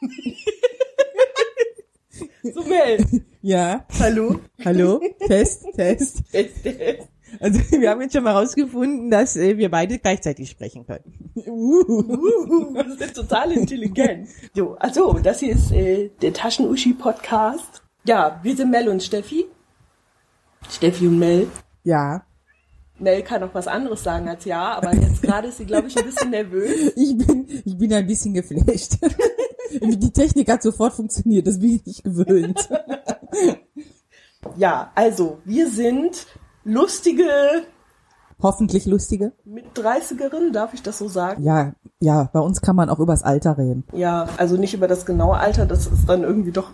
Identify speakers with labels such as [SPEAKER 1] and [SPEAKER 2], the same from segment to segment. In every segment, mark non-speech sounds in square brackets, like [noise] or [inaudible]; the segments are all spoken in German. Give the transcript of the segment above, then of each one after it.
[SPEAKER 1] [laughs] So, Mel.
[SPEAKER 2] Ja,
[SPEAKER 1] Hallo.
[SPEAKER 2] hallo, Test, Test. [laughs]
[SPEAKER 1] Test, Test.
[SPEAKER 2] Also wir haben jetzt schon mal rausgefunden, dass äh, wir beide gleichzeitig sprechen können. Uh.
[SPEAKER 1] Uh, das ist total intelligent. So, also, das hier ist äh, der Taschen-Uschi-Podcast. Ja, wir sind Mel und Steffi. Steffi und Mel.
[SPEAKER 2] Ja,
[SPEAKER 1] Mel kann auch was anderes sagen als ja, aber jetzt gerade ist sie, glaube ich, ein bisschen nervös. [laughs]
[SPEAKER 2] ich bin, ich bin ein bisschen geflasht. [laughs] Die Technik hat sofort funktioniert, das bin ich nicht gewöhnt. [laughs]
[SPEAKER 1] Ja, also, wir sind lustige
[SPEAKER 2] Hoffentlich lustige.
[SPEAKER 1] mit 30erin, darf ich das so sagen?
[SPEAKER 2] Ja, ja, bei uns kann man auch übers Alter reden.
[SPEAKER 1] Ja, also nicht über das genaue Alter, das ist dann irgendwie doch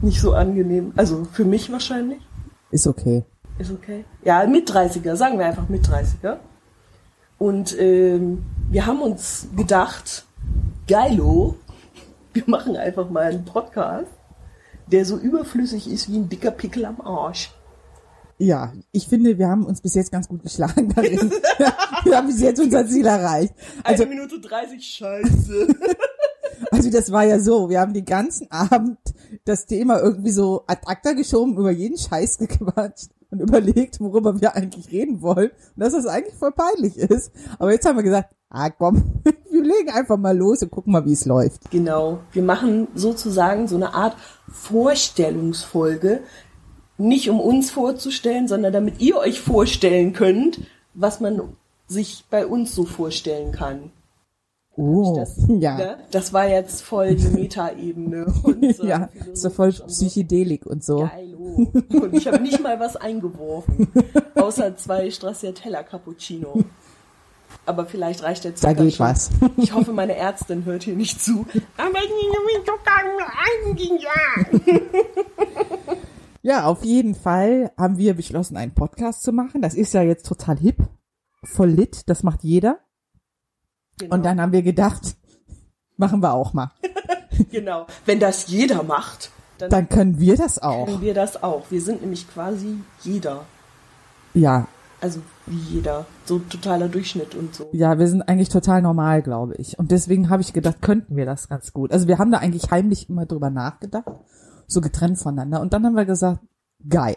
[SPEAKER 1] nicht so angenehm. Also für mich wahrscheinlich.
[SPEAKER 2] Ist okay.
[SPEAKER 1] Ist okay. Ja, mit 30er, sagen wir einfach mit 30er. Und ähm, wir haben uns gedacht, geilo, wir machen einfach mal einen Podcast, der so überflüssig ist wie ein dicker Pickel am Arsch.
[SPEAKER 2] Ja, ich finde, wir haben uns bis jetzt ganz gut geschlagen darin. [laughs] wir haben bis jetzt unser Ziel erreicht. Also,
[SPEAKER 1] Eine Minute 30, scheiße. [laughs]
[SPEAKER 2] also das war ja so, wir haben den ganzen Abend das Thema irgendwie so ad acta geschoben, über jeden Scheiß gequatscht und überlegt, worüber wir eigentlich reden wollen und dass das eigentlich voll peinlich ist. Aber jetzt haben wir gesagt, ah komm, wir legen einfach mal los und gucken mal, wie es läuft.
[SPEAKER 1] Genau, wir machen sozusagen so eine Art Vorstellungsfolge, nicht um uns vorzustellen, sondern damit ihr euch vorstellen könnt, was man sich bei uns so vorstellen kann.
[SPEAKER 2] Oh,
[SPEAKER 1] Das,
[SPEAKER 2] ja.
[SPEAKER 1] ne? das war jetzt voll die Metaebene. [laughs] und so
[SPEAKER 2] ja, so voll Psychedelik und so.
[SPEAKER 1] Geilo. Und ich habe nicht mal was eingeworfen, [laughs] außer zwei Stracciatella Cappuccino. Aber vielleicht reicht der Zucker
[SPEAKER 2] Da geht
[SPEAKER 1] schon.
[SPEAKER 2] was. [laughs]
[SPEAKER 1] Ich hoffe, meine Ärztin hört hier nicht zu. Aber. [laughs]
[SPEAKER 2] Ja, auf jeden Fall haben wir beschlossen, einen Podcast zu machen. Das ist ja jetzt total hip, voll lit, das macht jeder.
[SPEAKER 1] Genau.
[SPEAKER 2] Und dann haben wir gedacht, machen wir auch mal. [laughs]
[SPEAKER 1] genau. Wenn das jeder macht, dann,
[SPEAKER 2] Dann können wir das auch.
[SPEAKER 1] können wir das auch. Wir sind nämlich quasi jeder.
[SPEAKER 2] Ja,
[SPEAKER 1] Also wie jeder. So totaler Durchschnitt und so.
[SPEAKER 2] ja, wir sind eigentlich total normal, glaube ich. Und deswegen habe ich gedacht, könnten wir das ganz gut. Also wir haben da eigentlich heimlich immer drüber nachgedacht, so getrennt voneinander. Und dann haben wir gesagt, geil.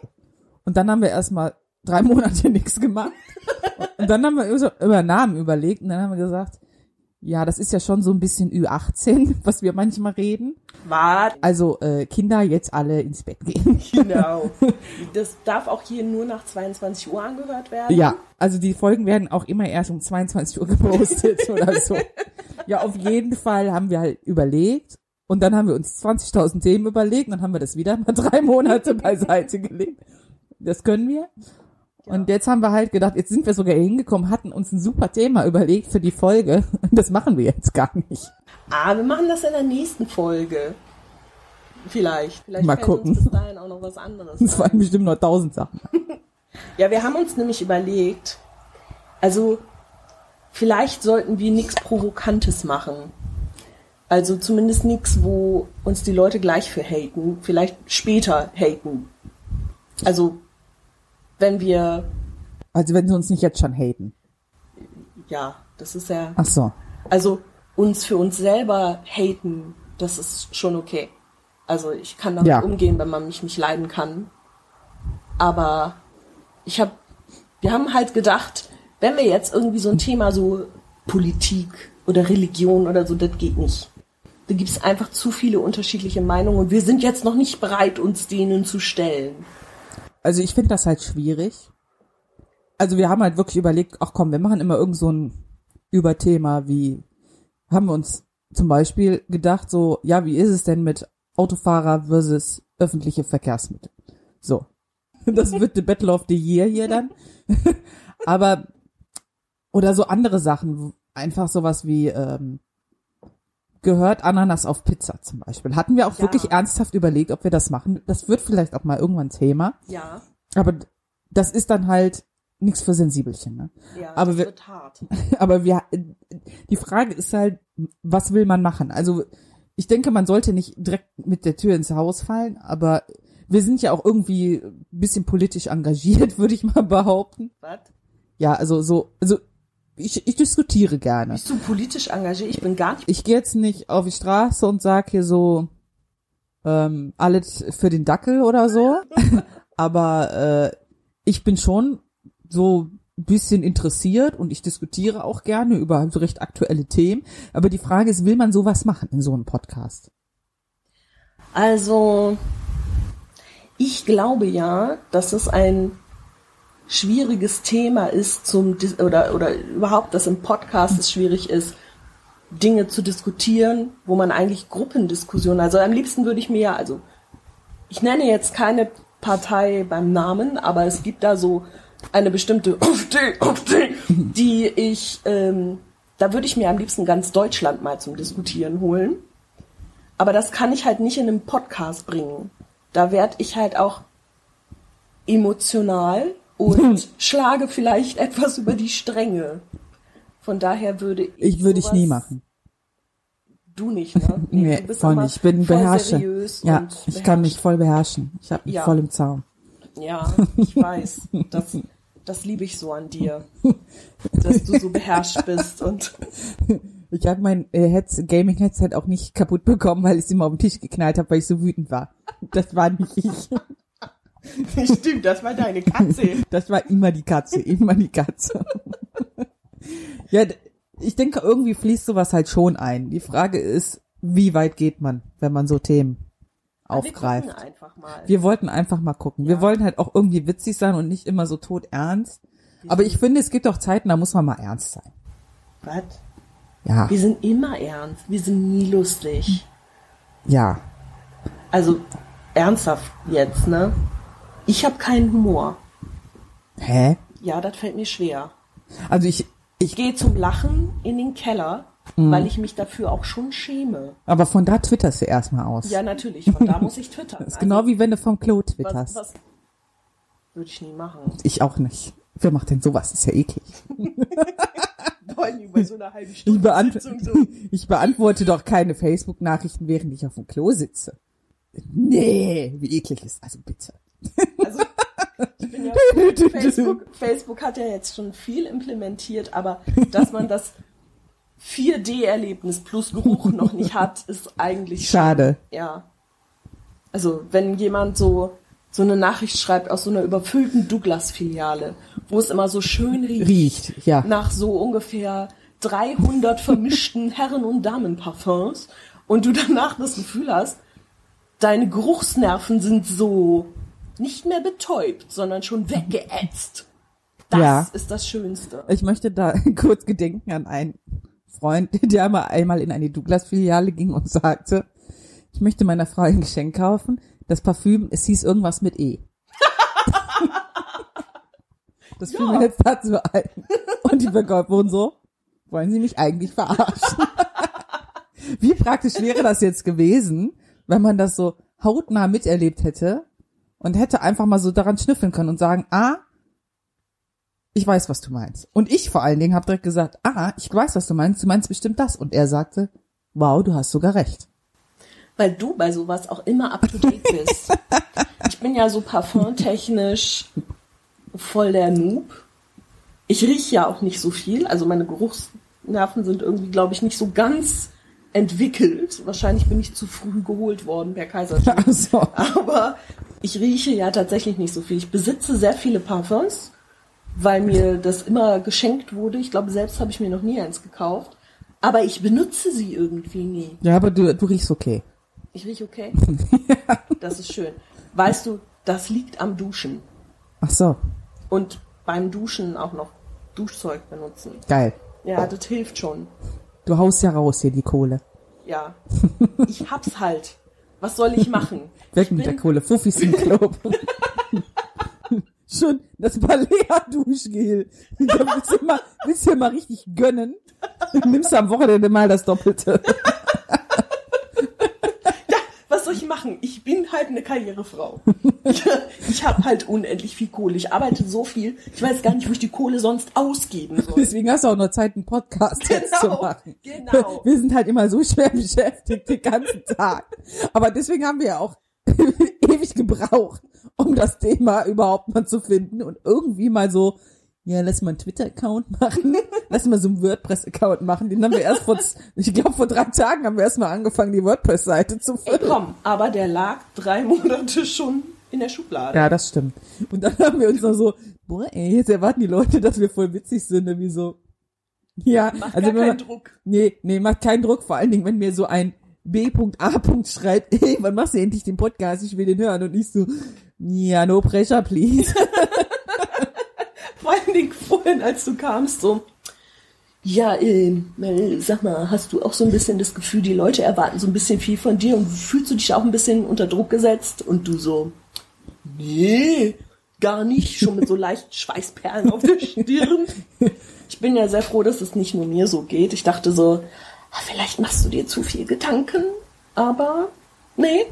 [SPEAKER 2] Und dann haben wir erstmal drei [laughs] Monate nichts gemacht. Und dann haben wir über Namen überlegt und dann haben wir gesagt, ja, das ist ja schon so ein bisschen Ü18, [laughs] was wir manchmal reden.
[SPEAKER 1] Wart,
[SPEAKER 2] Also äh, Kinder jetzt alle ins Bett gehen. [laughs]
[SPEAKER 1] genau. [laughs] Das darf auch hier nur nach 22 Uhr angehört werden.
[SPEAKER 2] Ja, also die Folgen werden auch immer erst um 22 Uhr gepostet oder so. Ja, auf jeden Fall haben wir halt überlegt und dann haben wir uns 20.000 Themen überlegt und dann haben wir das wieder mal drei Monate beiseite gelegt. Das können wir. Und jetzt haben wir halt gedacht, jetzt sind wir sogar hingekommen, hatten uns ein super Thema überlegt für die Folge. [laughs] Das machen wir jetzt gar nicht.
[SPEAKER 1] Ah, wir machen das in der nächsten Folge. Vielleicht. Vielleicht
[SPEAKER 2] Mal gucken.
[SPEAKER 1] uns bis dahin auch noch was anderes. [laughs]
[SPEAKER 2] Das
[SPEAKER 1] ein.
[SPEAKER 2] waren bestimmt noch tausend Sachen. [laughs]
[SPEAKER 1] Ja, wir haben uns nämlich überlegt, also vielleicht sollten wir nichts Provokantes machen. Also zumindest nichts, wo uns die Leute gleich für haten. Vielleicht später haten. Also wenn wir,
[SPEAKER 2] Also wenn sie uns nicht jetzt schon haten.
[SPEAKER 1] ja, das ist ja,
[SPEAKER 2] Ach so.
[SPEAKER 1] also uns für uns selber haten, das ist schon okay. Also ich kann damit
[SPEAKER 2] Ja.
[SPEAKER 1] umgehen, wenn man mich nicht leiden kann. Aber ich habe, wir haben halt gedacht, wenn wir jetzt irgendwie so ein Thema so Politik oder Religion oder so, das geht nicht. Da gibt es einfach zu viele unterschiedliche Meinungen und wir sind jetzt noch nicht bereit, uns denen zu stellen.
[SPEAKER 2] Also ich finde das halt schwierig. Also wir haben halt wirklich überlegt, ach komm, wir machen immer irgend so ein Überthema wie, haben wir uns zum Beispiel gedacht, so, ja, wie ist es denn mit Autofahrer versus öffentliche Verkehrsmittel? So. [laughs] Das wird the Battle of the Year hier dann. [laughs] Aber, oder so andere Sachen, einfach sowas wie, ähm, gehört Ananas auf Pizza zum Beispiel. Hatten wir auch
[SPEAKER 1] Ja.
[SPEAKER 2] wirklich ernsthaft überlegt, ob wir das machen. Das wird vielleicht auch mal irgendwann Thema.
[SPEAKER 1] Ja,
[SPEAKER 2] Aber das ist dann halt nichts für Sensibelchen. Ne?
[SPEAKER 1] ja,
[SPEAKER 2] Aber
[SPEAKER 1] das
[SPEAKER 2] wir-
[SPEAKER 1] wird hart. [laughs]
[SPEAKER 2] Aber wir, die Frage ist halt, was will man machen? Also ich denke, man sollte nicht direkt mit der Tür ins Haus fallen, aber wir sind ja auch irgendwie ein bisschen politisch engagiert, [laughs] würde ich mal behaupten.
[SPEAKER 1] Was?
[SPEAKER 2] Ja, also so, also ich, ich diskutiere gerne.
[SPEAKER 1] Bist du politisch engagiert? Ich bin gar nicht.
[SPEAKER 2] Ich gehe jetzt nicht auf die Straße und sag hier so ähm, alles für den Dackel oder so, [laughs] aber äh, ich bin schon so ein bisschen interessiert und ich diskutiere auch gerne über so recht aktuelle Themen. Aber die Frage ist, will man sowas machen in so einem Podcast?
[SPEAKER 1] Also, ich glaube ja, dass es ein schwieriges Thema ist zum oder oder überhaupt, dass im Podcast es schwierig ist, Dinge zu diskutieren, wo man eigentlich Gruppendiskussionen, also am liebsten würde ich mir ja, also ich nenne jetzt keine Partei beim Namen, aber es gibt da so eine bestimmte die ich, ähm, da würde ich mir am liebsten ganz Deutschland mal zum Diskutieren holen. Aber das kann ich halt nicht in einem Podcast bringen. Da werde ich halt auch emotional und schlage vielleicht etwas über die Stränge. Von daher würde ich.
[SPEAKER 2] Ich würde ich nie machen.
[SPEAKER 1] Du nicht, ne? [laughs]
[SPEAKER 2] Nee,
[SPEAKER 1] du bist
[SPEAKER 2] voll nicht. Ich bin
[SPEAKER 1] seriös
[SPEAKER 2] Ja, ich kann mich voll beherrschen. Ich habe mich
[SPEAKER 1] Ja.
[SPEAKER 2] voll im Zaum.
[SPEAKER 1] Ja, [laughs] ich weiß. Das, das liebe ich so an dir. Dass du so beherrscht bist und [laughs]
[SPEAKER 2] Ich habe mein äh, Heads Gaming Headset auch nicht kaputt bekommen, weil ich es immer auf den Tisch geknallt habe, weil ich so wütend war. Das war nicht ich. [laughs]
[SPEAKER 1] stimmt, das war deine Katze.
[SPEAKER 2] Das war immer die Katze, immer die Katze. [laughs] ja, ich denke, irgendwie fließt sowas halt schon ein. Die Frage ist, wie weit geht man, wenn man so Themen
[SPEAKER 1] Wir
[SPEAKER 2] aufgreift?
[SPEAKER 1] gucken einfach mal.
[SPEAKER 2] Wir wollten einfach mal gucken. Wir
[SPEAKER 1] Ja.
[SPEAKER 2] wollten halt auch irgendwie witzig sein und nicht immer so tot ernst. Aber ich finde, es gibt auch Zeiten, da muss man mal ernst sein.
[SPEAKER 1] Was?
[SPEAKER 2] Ja,
[SPEAKER 1] Wir sind immer ernst. Wir sind nie lustig.
[SPEAKER 2] ja.
[SPEAKER 1] Also ernsthaft jetzt, ne? Ich habe keinen Humor.
[SPEAKER 2] Hä?
[SPEAKER 1] Ja, das fällt mir schwer.
[SPEAKER 2] Also ich,
[SPEAKER 1] Ich
[SPEAKER 2] ich,
[SPEAKER 1] gehe zum Lachen in den Keller, weil ich mich dafür auch schon schäme.
[SPEAKER 2] aber von da twitterst du erstmal aus.
[SPEAKER 1] Ja, natürlich. Von da muss ich twittern. [laughs]
[SPEAKER 2] Das ist genau wie wenn du vom Klo
[SPEAKER 1] was,
[SPEAKER 2] twitterst.
[SPEAKER 1] was würde ich nie machen.
[SPEAKER 2] Ich auch nicht. Wer macht denn sowas? Das ist ja eklig. [laughs]
[SPEAKER 1] Bei so einer halben
[SPEAKER 2] Ich,
[SPEAKER 1] Stunde
[SPEAKER 2] beant
[SPEAKER 1] Sitzung so. [laughs]
[SPEAKER 2] ich beantworte doch keine Facebook-Nachrichten, während ich auf dem Klo sitze. Nee, wie eklig ist. Also bitte.
[SPEAKER 1] Also, ich bin ja, [laughs] Facebook, Facebook hat ja jetzt schon viel implementiert, aber dass man das 4D-Erlebnis plus Geruch noch nicht hat, ist eigentlich
[SPEAKER 2] Schade.
[SPEAKER 1] Ja. Also, wenn jemand so, so eine Nachricht schreibt aus so einer überfüllten Douglas-Filiale, wo es immer so schön riecht,
[SPEAKER 2] Riecht, ja.
[SPEAKER 1] nach so ungefähr 300 vermischten [laughs] Herren- und Damenparfums und du danach das Gefühl hast, deine Geruchsnerven sind so nicht mehr betäubt, sondern schon weggeätzt. Das
[SPEAKER 2] Ja.
[SPEAKER 1] ist das Schönste.
[SPEAKER 2] Ich möchte da [laughs] kurz gedenken an einen Freund, [laughs] der mal einmal in eine Douglas-Filiale ging und sagte, ich möchte meiner Frau ein Geschenk kaufen. Das Parfüm, es hieß irgendwas mit E. [laughs] Das fiel mir jetzt dazu ein. Und die Verkäuferin so, wollen Sie mich eigentlich verarschen? Wie praktisch wäre das jetzt gewesen, wenn man das so hautnah miterlebt hätte und hätte einfach mal so daran schnüffeln können und sagen, ah, ich weiß, was du meinst. Und ich vor allen Dingen habe direkt gesagt, ah, ich weiß, was du meinst, du meinst bestimmt das. Und er sagte, wow, du hast sogar recht.
[SPEAKER 1] Weil du bei sowas auch immer up to date bist. [laughs] ich bin ja so parfumtechnisch voll der Noob. Ich rieche ja auch nicht so viel, also meine Geruchsnerven sind irgendwie, glaube ich, nicht so ganz entwickelt. Wahrscheinlich bin ich zu früh geholt worden per Kaiserschnitt. [laughs]
[SPEAKER 2] Also,
[SPEAKER 1] Aber ich rieche ja tatsächlich nicht so viel. Ich besitze sehr viele Parfums, weil mir das immer geschenkt wurde. Ich glaube, selbst habe ich mir noch nie eins gekauft. Aber ich benutze sie irgendwie nie.
[SPEAKER 2] ja, aber du, du riechst okay.
[SPEAKER 1] Ich rieche okay. [laughs] Das ist schön. Weißt du, das liegt am Duschen.
[SPEAKER 2] Ach so,
[SPEAKER 1] Und beim Duschen auch noch Duschzeug benutzen.
[SPEAKER 2] geil.
[SPEAKER 1] Ja, das hilft schon.
[SPEAKER 2] Du haust ja raus hier die Kohle.
[SPEAKER 1] Ja. [laughs] Ich hab's halt. Was soll ich machen?
[SPEAKER 2] Weg mit der Kohle. Fuffis im Club. [laughs] Schon das Balea-Duschgel. Da willst du mal, willst du dir mal richtig gönnen. Nimmst du am Wochenende mal das Doppelte. [laughs]
[SPEAKER 1] was soll ich machen? Ich bin halt eine Karrierefrau. [laughs] Ich, ich habe halt unendlich viel Kohle. Ich arbeite so viel. Ich weiß gar nicht, wo ich die Kohle sonst ausgeben soll.
[SPEAKER 2] Deswegen hast du auch noch Zeit, einen Podcast jetzt zu
[SPEAKER 1] Genau,
[SPEAKER 2] machen.
[SPEAKER 1] genau.
[SPEAKER 2] Wir sind halt immer so schwer beschäftigt den ganzen Tag. Aber deswegen haben wir ja auch [laughs] ewig gebraucht, um das Thema überhaupt mal zu finden und irgendwie mal so ja, lass mal einen Twitter-Account machen, [laughs] lass mal so einen WordPress-Account machen. Den haben wir erst vor, ich glaube vor drei Tagen haben wir erst mal angefangen, die WordPress-Seite zu
[SPEAKER 1] Ey,
[SPEAKER 2] füllen.
[SPEAKER 1] komm, aber der lag drei Monate schon in der Schublade.
[SPEAKER 2] Ja, das stimmt. Und dann haben wir uns noch so, boah, ey, jetzt erwarten die Leute, dass wir voll witzig sind, irgendwie so. Ja,
[SPEAKER 1] Mach
[SPEAKER 2] also
[SPEAKER 1] gar keinen
[SPEAKER 2] man,
[SPEAKER 1] Druck.
[SPEAKER 2] nee, nee, macht keinen Druck, vor allen Dingen, wenn mir so ein B.A. schreibt, [laughs] ey, wann machst du endlich den Podcast? Ich will den hören. Und ich so, ja, no pressure, please. [laughs]
[SPEAKER 1] Vor allen Dingen vorhin, als du kamst, so, ja, äh, sag mal, hast du auch so ein bisschen das Gefühl, die Leute erwarten so ein bisschen viel von dir und fühlst du dich auch ein bisschen unter Druck gesetzt? Und du so, nee, gar nicht, schon mit so leichten [laughs] Schweißperlen auf der Stirn. Ich bin ja sehr froh, dass es nicht nur mir so geht. Ich dachte so, vielleicht machst du dir zu viel Gedanken, aber nee.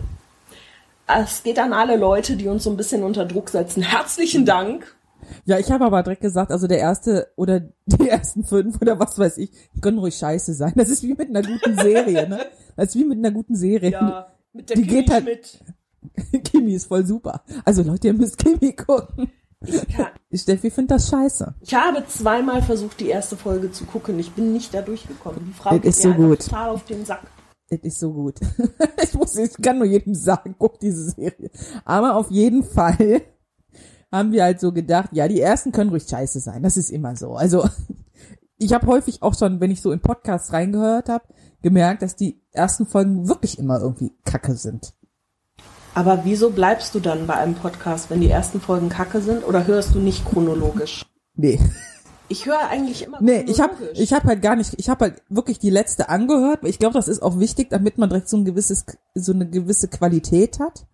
[SPEAKER 1] Es geht an alle Leute, die uns so ein bisschen unter Druck setzen. Herzlichen Dank.
[SPEAKER 2] Ja, ich habe aber direkt gesagt, also der erste oder [laughs] die ersten fünf oder was weiß ich, können ruhig scheiße sein. Das ist wie mit einer guten Serie, ne? Das ist wie mit einer guten Serie.
[SPEAKER 1] Ja, mit der
[SPEAKER 2] Die
[SPEAKER 1] Kimi
[SPEAKER 2] geht halt-
[SPEAKER 1] Schmidt. [laughs]
[SPEAKER 2] Kimi ist voll super. Also Leute, ihr müsst Kimi gucken.
[SPEAKER 1] Ich, [laughs] kann,
[SPEAKER 2] Steffi findet das scheiße.
[SPEAKER 1] ich habe zweimal versucht, die erste Folge zu gucken. Ich bin nicht da durchgekommen. Die Frau
[SPEAKER 2] ist so gut.
[SPEAKER 1] total auf den Sack.
[SPEAKER 2] Es ist so gut. [laughs] ich muss, ich kann nur jedem sagen, guck diese Serie. Aber auf jeden Fall haben wir halt so gedacht, ja, die ersten können ruhig scheiße sein. Das ist immer so. Also ich habe häufig auch schon, wenn ich so in Podcasts reingehört habe, gemerkt, dass die ersten Folgen wirklich immer irgendwie kacke sind.
[SPEAKER 1] Aber wieso bleibst du dann bei einem Podcast, wenn die ersten Folgen kacke sind? Oder hörst du nicht chronologisch?
[SPEAKER 2] Nee.
[SPEAKER 1] Ich höre eigentlich immer
[SPEAKER 2] Nee, ich habe ich hab halt gar nicht, ich habe halt wirklich die letzte angehört. Ich glaube, das ist auch wichtig, damit man direkt so ein gewisses, so eine gewisse Qualität hat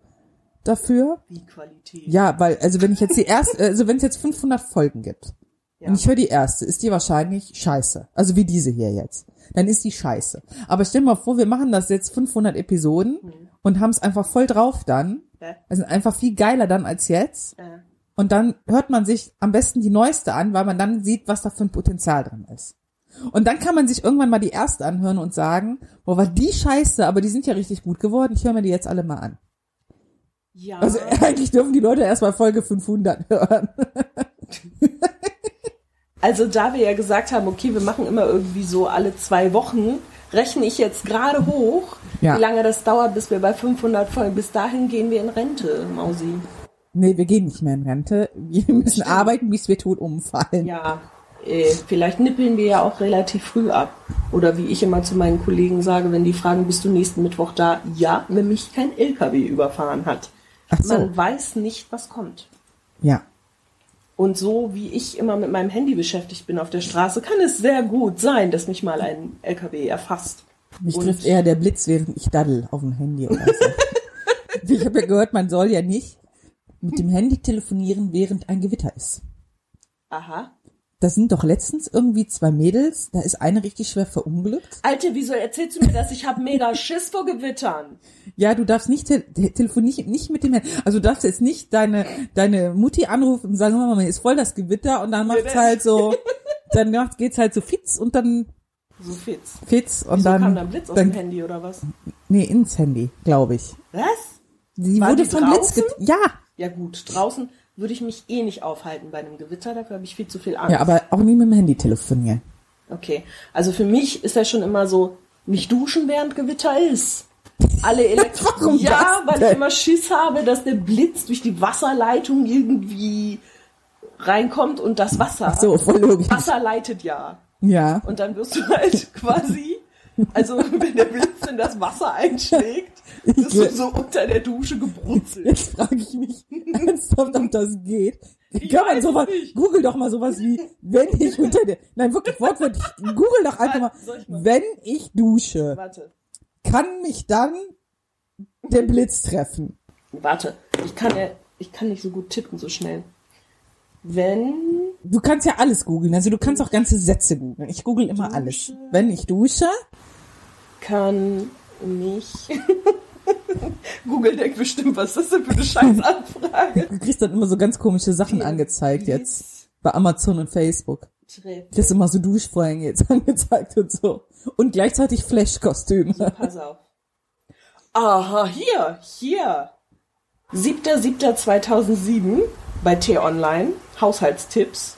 [SPEAKER 2] dafür.
[SPEAKER 1] Wie Qualität.
[SPEAKER 2] Ja, weil, also wenn ich jetzt die erste, [laughs] also wenn es jetzt 500 Folgen gibt
[SPEAKER 1] Ja.
[SPEAKER 2] und ich höre die erste, ist die wahrscheinlich scheiße. Also wie diese hier jetzt. Dann ist die scheiße. Aber stell dir mal vor, wir machen das jetzt 500 Episoden und haben es einfach voll drauf dann.
[SPEAKER 1] Ja.
[SPEAKER 2] Also einfach viel geiler dann als jetzt.
[SPEAKER 1] Äh,
[SPEAKER 2] Und dann hört man sich am besten die neueste an, weil man dann sieht, was da für ein Potenzial drin ist. Und dann kann man sich irgendwann mal die erste anhören und sagen, boah, war die scheiße, aber die sind ja richtig gut geworden, ich höre mir die jetzt alle mal an.
[SPEAKER 1] ja.
[SPEAKER 2] Also [laughs] eigentlich dürfen die Leute erst mal Folge 500 hören. [laughs]
[SPEAKER 1] Also da wir ja gesagt haben, okay, wir machen immer irgendwie so alle zwei Wochen, rechne ich jetzt gerade hoch,
[SPEAKER 2] Ja.
[SPEAKER 1] wie lange das dauert, bis wir bei 500 Folgen, bis dahin gehen wir in Rente, Mausi.
[SPEAKER 2] Nee, wir gehen nicht mehr in Rente. Wir müssen arbeiten, bis wir tot umfallen.
[SPEAKER 1] Ja, äh, vielleicht nippeln wir ja auch relativ früh ab. Oder wie ich immer zu meinen Kollegen sage, wenn die fragen, bist du nächsten Mittwoch da? Ja, wenn mich kein LKW überfahren hat.
[SPEAKER 2] Ach so.
[SPEAKER 1] Man weiß nicht, was kommt.
[SPEAKER 2] Ja.
[SPEAKER 1] Und so wie ich immer mit meinem Handy beschäftigt bin auf der Straße, kann es sehr gut sein, dass mich mal ein LKW erfasst.
[SPEAKER 2] Mich
[SPEAKER 1] Und-
[SPEAKER 2] trifft eher der Blitz, während ich daddel auf dem Handy oder so. [laughs] ich habe ja gehört, man soll ja nicht mit dem Handy telefonieren, während ein Gewitter ist.
[SPEAKER 1] Aha.
[SPEAKER 2] Da sind doch letztens irgendwie zwei Mädels, da ist eine richtig schwer verunglückt.
[SPEAKER 1] Alte, wieso erzählst du mir das? Ich habe mega Schiss vor Gewittern.
[SPEAKER 2] Ja, du darfst nicht te te- telefonieren, nicht mit dem Handy. Also du darfst jetzt nicht deine deine Mutti anrufen und sagen, Mama, ist voll das Gewitter und dann macht's halt so, [laughs] dann macht- geht's halt so fitz und dann
[SPEAKER 1] So fitz.
[SPEAKER 2] fitz und
[SPEAKER 1] Wieso
[SPEAKER 2] dann,
[SPEAKER 1] kam da ein Blitz aus
[SPEAKER 2] dann
[SPEAKER 1] dem Handy oder was?
[SPEAKER 2] nee ins Handy, glaube ich.
[SPEAKER 1] Was?
[SPEAKER 2] Die
[SPEAKER 1] War
[SPEAKER 2] wurde vom Blitz Ja,
[SPEAKER 1] Ja gut, draußen würde ich mich eh nicht aufhalten bei einem Gewitter, dafür habe ich viel zu viel Angst.
[SPEAKER 2] ja, aber auch nie mit dem Handy telefonieren.
[SPEAKER 1] Okay, also für mich ist ja schon immer so, nicht duschen während Gewitter ist. Alle Elektro [laughs] Ja, weil ich immer Schiss habe, dass der Blitz durch die Wasserleitung irgendwie reinkommt und das Wasser.
[SPEAKER 2] Ach so, voll logisch.
[SPEAKER 1] Wasser leitet ja.
[SPEAKER 2] Ja.
[SPEAKER 1] Und dann wirst du [laughs] halt quasi, also wenn der Blitz in das Wasser einschlägt, bist du so unter der Dusche gebrutzelt.
[SPEAKER 2] Jetzt frage ich mich ernsthaft, ob das geht.
[SPEAKER 1] Ich
[SPEAKER 2] Kann man sowas,
[SPEAKER 1] nicht.
[SPEAKER 2] google doch mal sowas wie, wenn ich unter der, nein, wirklich, wortwörtlich, google doch einfach mal, wenn ich dusche,
[SPEAKER 1] Warte,
[SPEAKER 2] kann mich dann der Blitz treffen?
[SPEAKER 1] warte. Ich kann ja, ich kann nicht so gut tippen so schnell. Wenn
[SPEAKER 2] Du kannst ja alles googeln, also du kannst auch ganze Sätze googeln. Ich google immer alles. Wenn ich dusche,
[SPEAKER 1] kann mich. [laughs] Google denkt bestimmt, was ist das denn für eine Scheißanfrage?
[SPEAKER 2] du kriegst dann immer so ganz komische Sachen angezeigt jetzt. Bei Amazon und Facebook.
[SPEAKER 1] Treff.
[SPEAKER 2] Das ist immer so Duschvorhänge jetzt [laughs] angezeigt und so. Und gleichzeitig Flash-Kostüme.
[SPEAKER 1] Pass auf. Aha, hier, hier. 7.7.2007 bei T-Online, Haushaltstipps.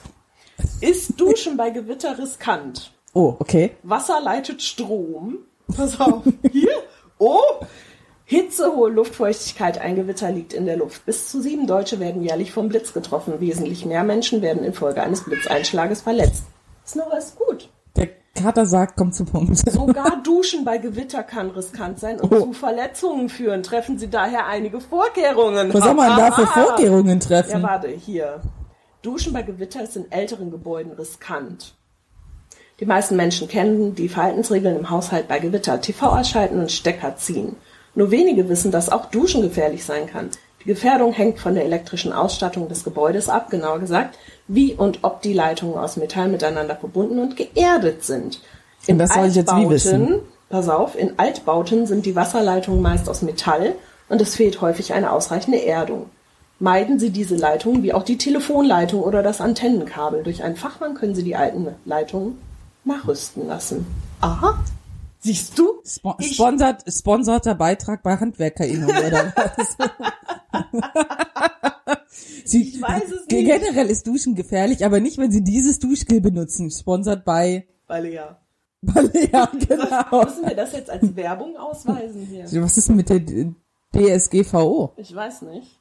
[SPEAKER 1] Ist Duschen bei Gewitter riskant?
[SPEAKER 2] Oh, okay.
[SPEAKER 1] Wasser leitet Strom. Pass auf. Hier. Oh. Hitze, hohe Luftfeuchtigkeit, ein Gewitter liegt in der Luft. Bis zu sieben Deutsche werden jährlich vom Blitz getroffen. Wesentlich mehr Menschen werden infolge eines Blitzeinschlages verletzt. Ist noch alles gut.
[SPEAKER 2] Der Kater sagt, kommt zu Punkt.
[SPEAKER 1] Sogar [laughs] Duschen bei Gewitter kann riskant sein und
[SPEAKER 2] Oh.
[SPEAKER 1] zu Verletzungen führen. Treffen Sie daher einige Vorkehrungen.
[SPEAKER 2] Was soll man da für. Vorkehrungen
[SPEAKER 1] Ja,
[SPEAKER 2] treffen?
[SPEAKER 1] warte, hier. Duschen bei Gewitter ist in älteren Gebäuden riskant. Die meisten Menschen kennen die Verhaltensregeln im Haushalt bei Gewitter. TV ausschalten und Stecker ziehen. Nur wenige wissen, dass auch Duschen gefährlich sein kann. Die Gefährdung hängt von der elektrischen Ausstattung des Gebäudes ab, genauer gesagt, wie und ob die Leitungen aus Metall miteinander verbunden und geerdet sind.
[SPEAKER 2] Und das soll ich jetzt wie wissen?
[SPEAKER 1] Pass auf, in Altbauten sind die Wasserleitungen meist aus Metall und es fehlt häufig eine ausreichende Erdung. Meiden Sie diese Leitungen wie auch die Telefonleitung oder das Antennenkabel. Durch einen Fachmann können Sie die alten Leitungen nachrüsten lassen. Aha. Siehst du?
[SPEAKER 2] Spo
[SPEAKER 1] Ich-
[SPEAKER 2] sponsert, sponsorter Beitrag bei HandwerkerInnen oder was? [laughs] Sie,
[SPEAKER 1] Ich weiß es nicht.
[SPEAKER 2] Generell ist Duschen gefährlich, aber nicht, wenn Sie dieses Duschgel benutzen. Sponsert bei
[SPEAKER 1] Balea.
[SPEAKER 2] Balea, genau.
[SPEAKER 1] Müssen wir das jetzt als Werbung ausweisen hier?
[SPEAKER 2] Was ist denn mit der DSGVO?
[SPEAKER 1] Ich weiß nicht.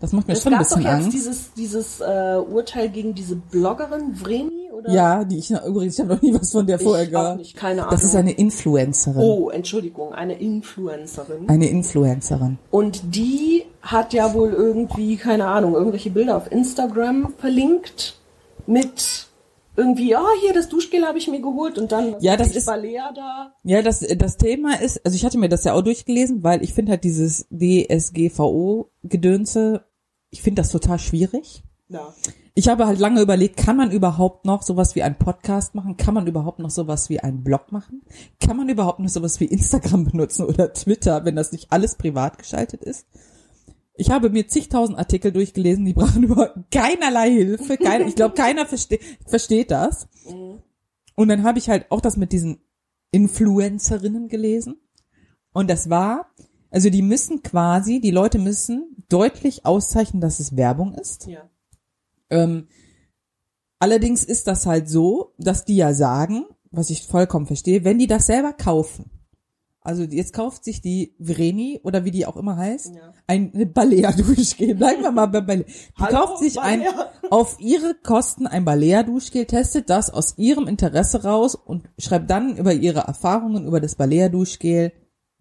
[SPEAKER 2] Das macht mir
[SPEAKER 1] Es
[SPEAKER 2] schon ein
[SPEAKER 1] gab doch
[SPEAKER 2] bisschen
[SPEAKER 1] jetzt
[SPEAKER 2] Angst.
[SPEAKER 1] dieses, dieses äh, Urteil gegen diese Bloggerin Vreni oder?
[SPEAKER 2] Ja, die ich übrigens, ich habe noch nie was von der vorher
[SPEAKER 1] ich auch
[SPEAKER 2] gehört.
[SPEAKER 1] nicht, keine Ahnung.
[SPEAKER 2] Das ist eine Influencerin.
[SPEAKER 1] oh, Entschuldigung, eine Influencerin.
[SPEAKER 2] Eine Influencerin.
[SPEAKER 1] Und die hat ja wohl irgendwie, keine Ahnung, irgendwelche Bilder auf Instagram verlinkt mit irgendwie, ah, hier, das Duschgel habe ich mir geholt und dann
[SPEAKER 2] Ja, das ist-
[SPEAKER 1] Balea da.
[SPEAKER 2] Ja, das, das Thema ist, also ich hatte mir das ja auch durchgelesen, weil ich finde halt dieses DSGVO-Gedönse, ich finde das total schwierig.
[SPEAKER 1] Ja.
[SPEAKER 2] Ich habe halt lange überlegt, kann man überhaupt noch sowas wie einen Podcast machen? Kann man überhaupt noch sowas wie einen Blog machen? Kann man überhaupt noch sowas wie Instagram [laughs] benutzen oder Twitter, wenn das nicht alles privat geschaltet ist? Ich habe mir zigtausend Artikel durchgelesen, die brauchen [laughs] überhaupt keinerlei Hilfe. Kein, ich glaube, keiner verste versteht das. Und dann habe ich halt auch das mit diesen Influencerinnen gelesen. Und das war, also die müssen quasi, die Leute müssen deutlich auszeichnen, dass es Werbung ist.
[SPEAKER 1] Ja.
[SPEAKER 2] Ähm, allerdings ist das halt so, dass die ja sagen, was ich vollkommen verstehe, wenn die das selber kaufen. Also jetzt kauft sich die Vreni oder wie die auch immer heißt,
[SPEAKER 1] Ja.
[SPEAKER 2] ein Balea-Duschgel. [laughs] Bleiben wir mal bei Balea. Die
[SPEAKER 1] Hallo,
[SPEAKER 2] kauft sich ein,
[SPEAKER 1] Balea.
[SPEAKER 2] auf ihre Kosten ein Balea-Duschgel, testet das aus ihrem Interesse raus und schreibt dann über ihre Erfahrungen über das Balea-Duschgel.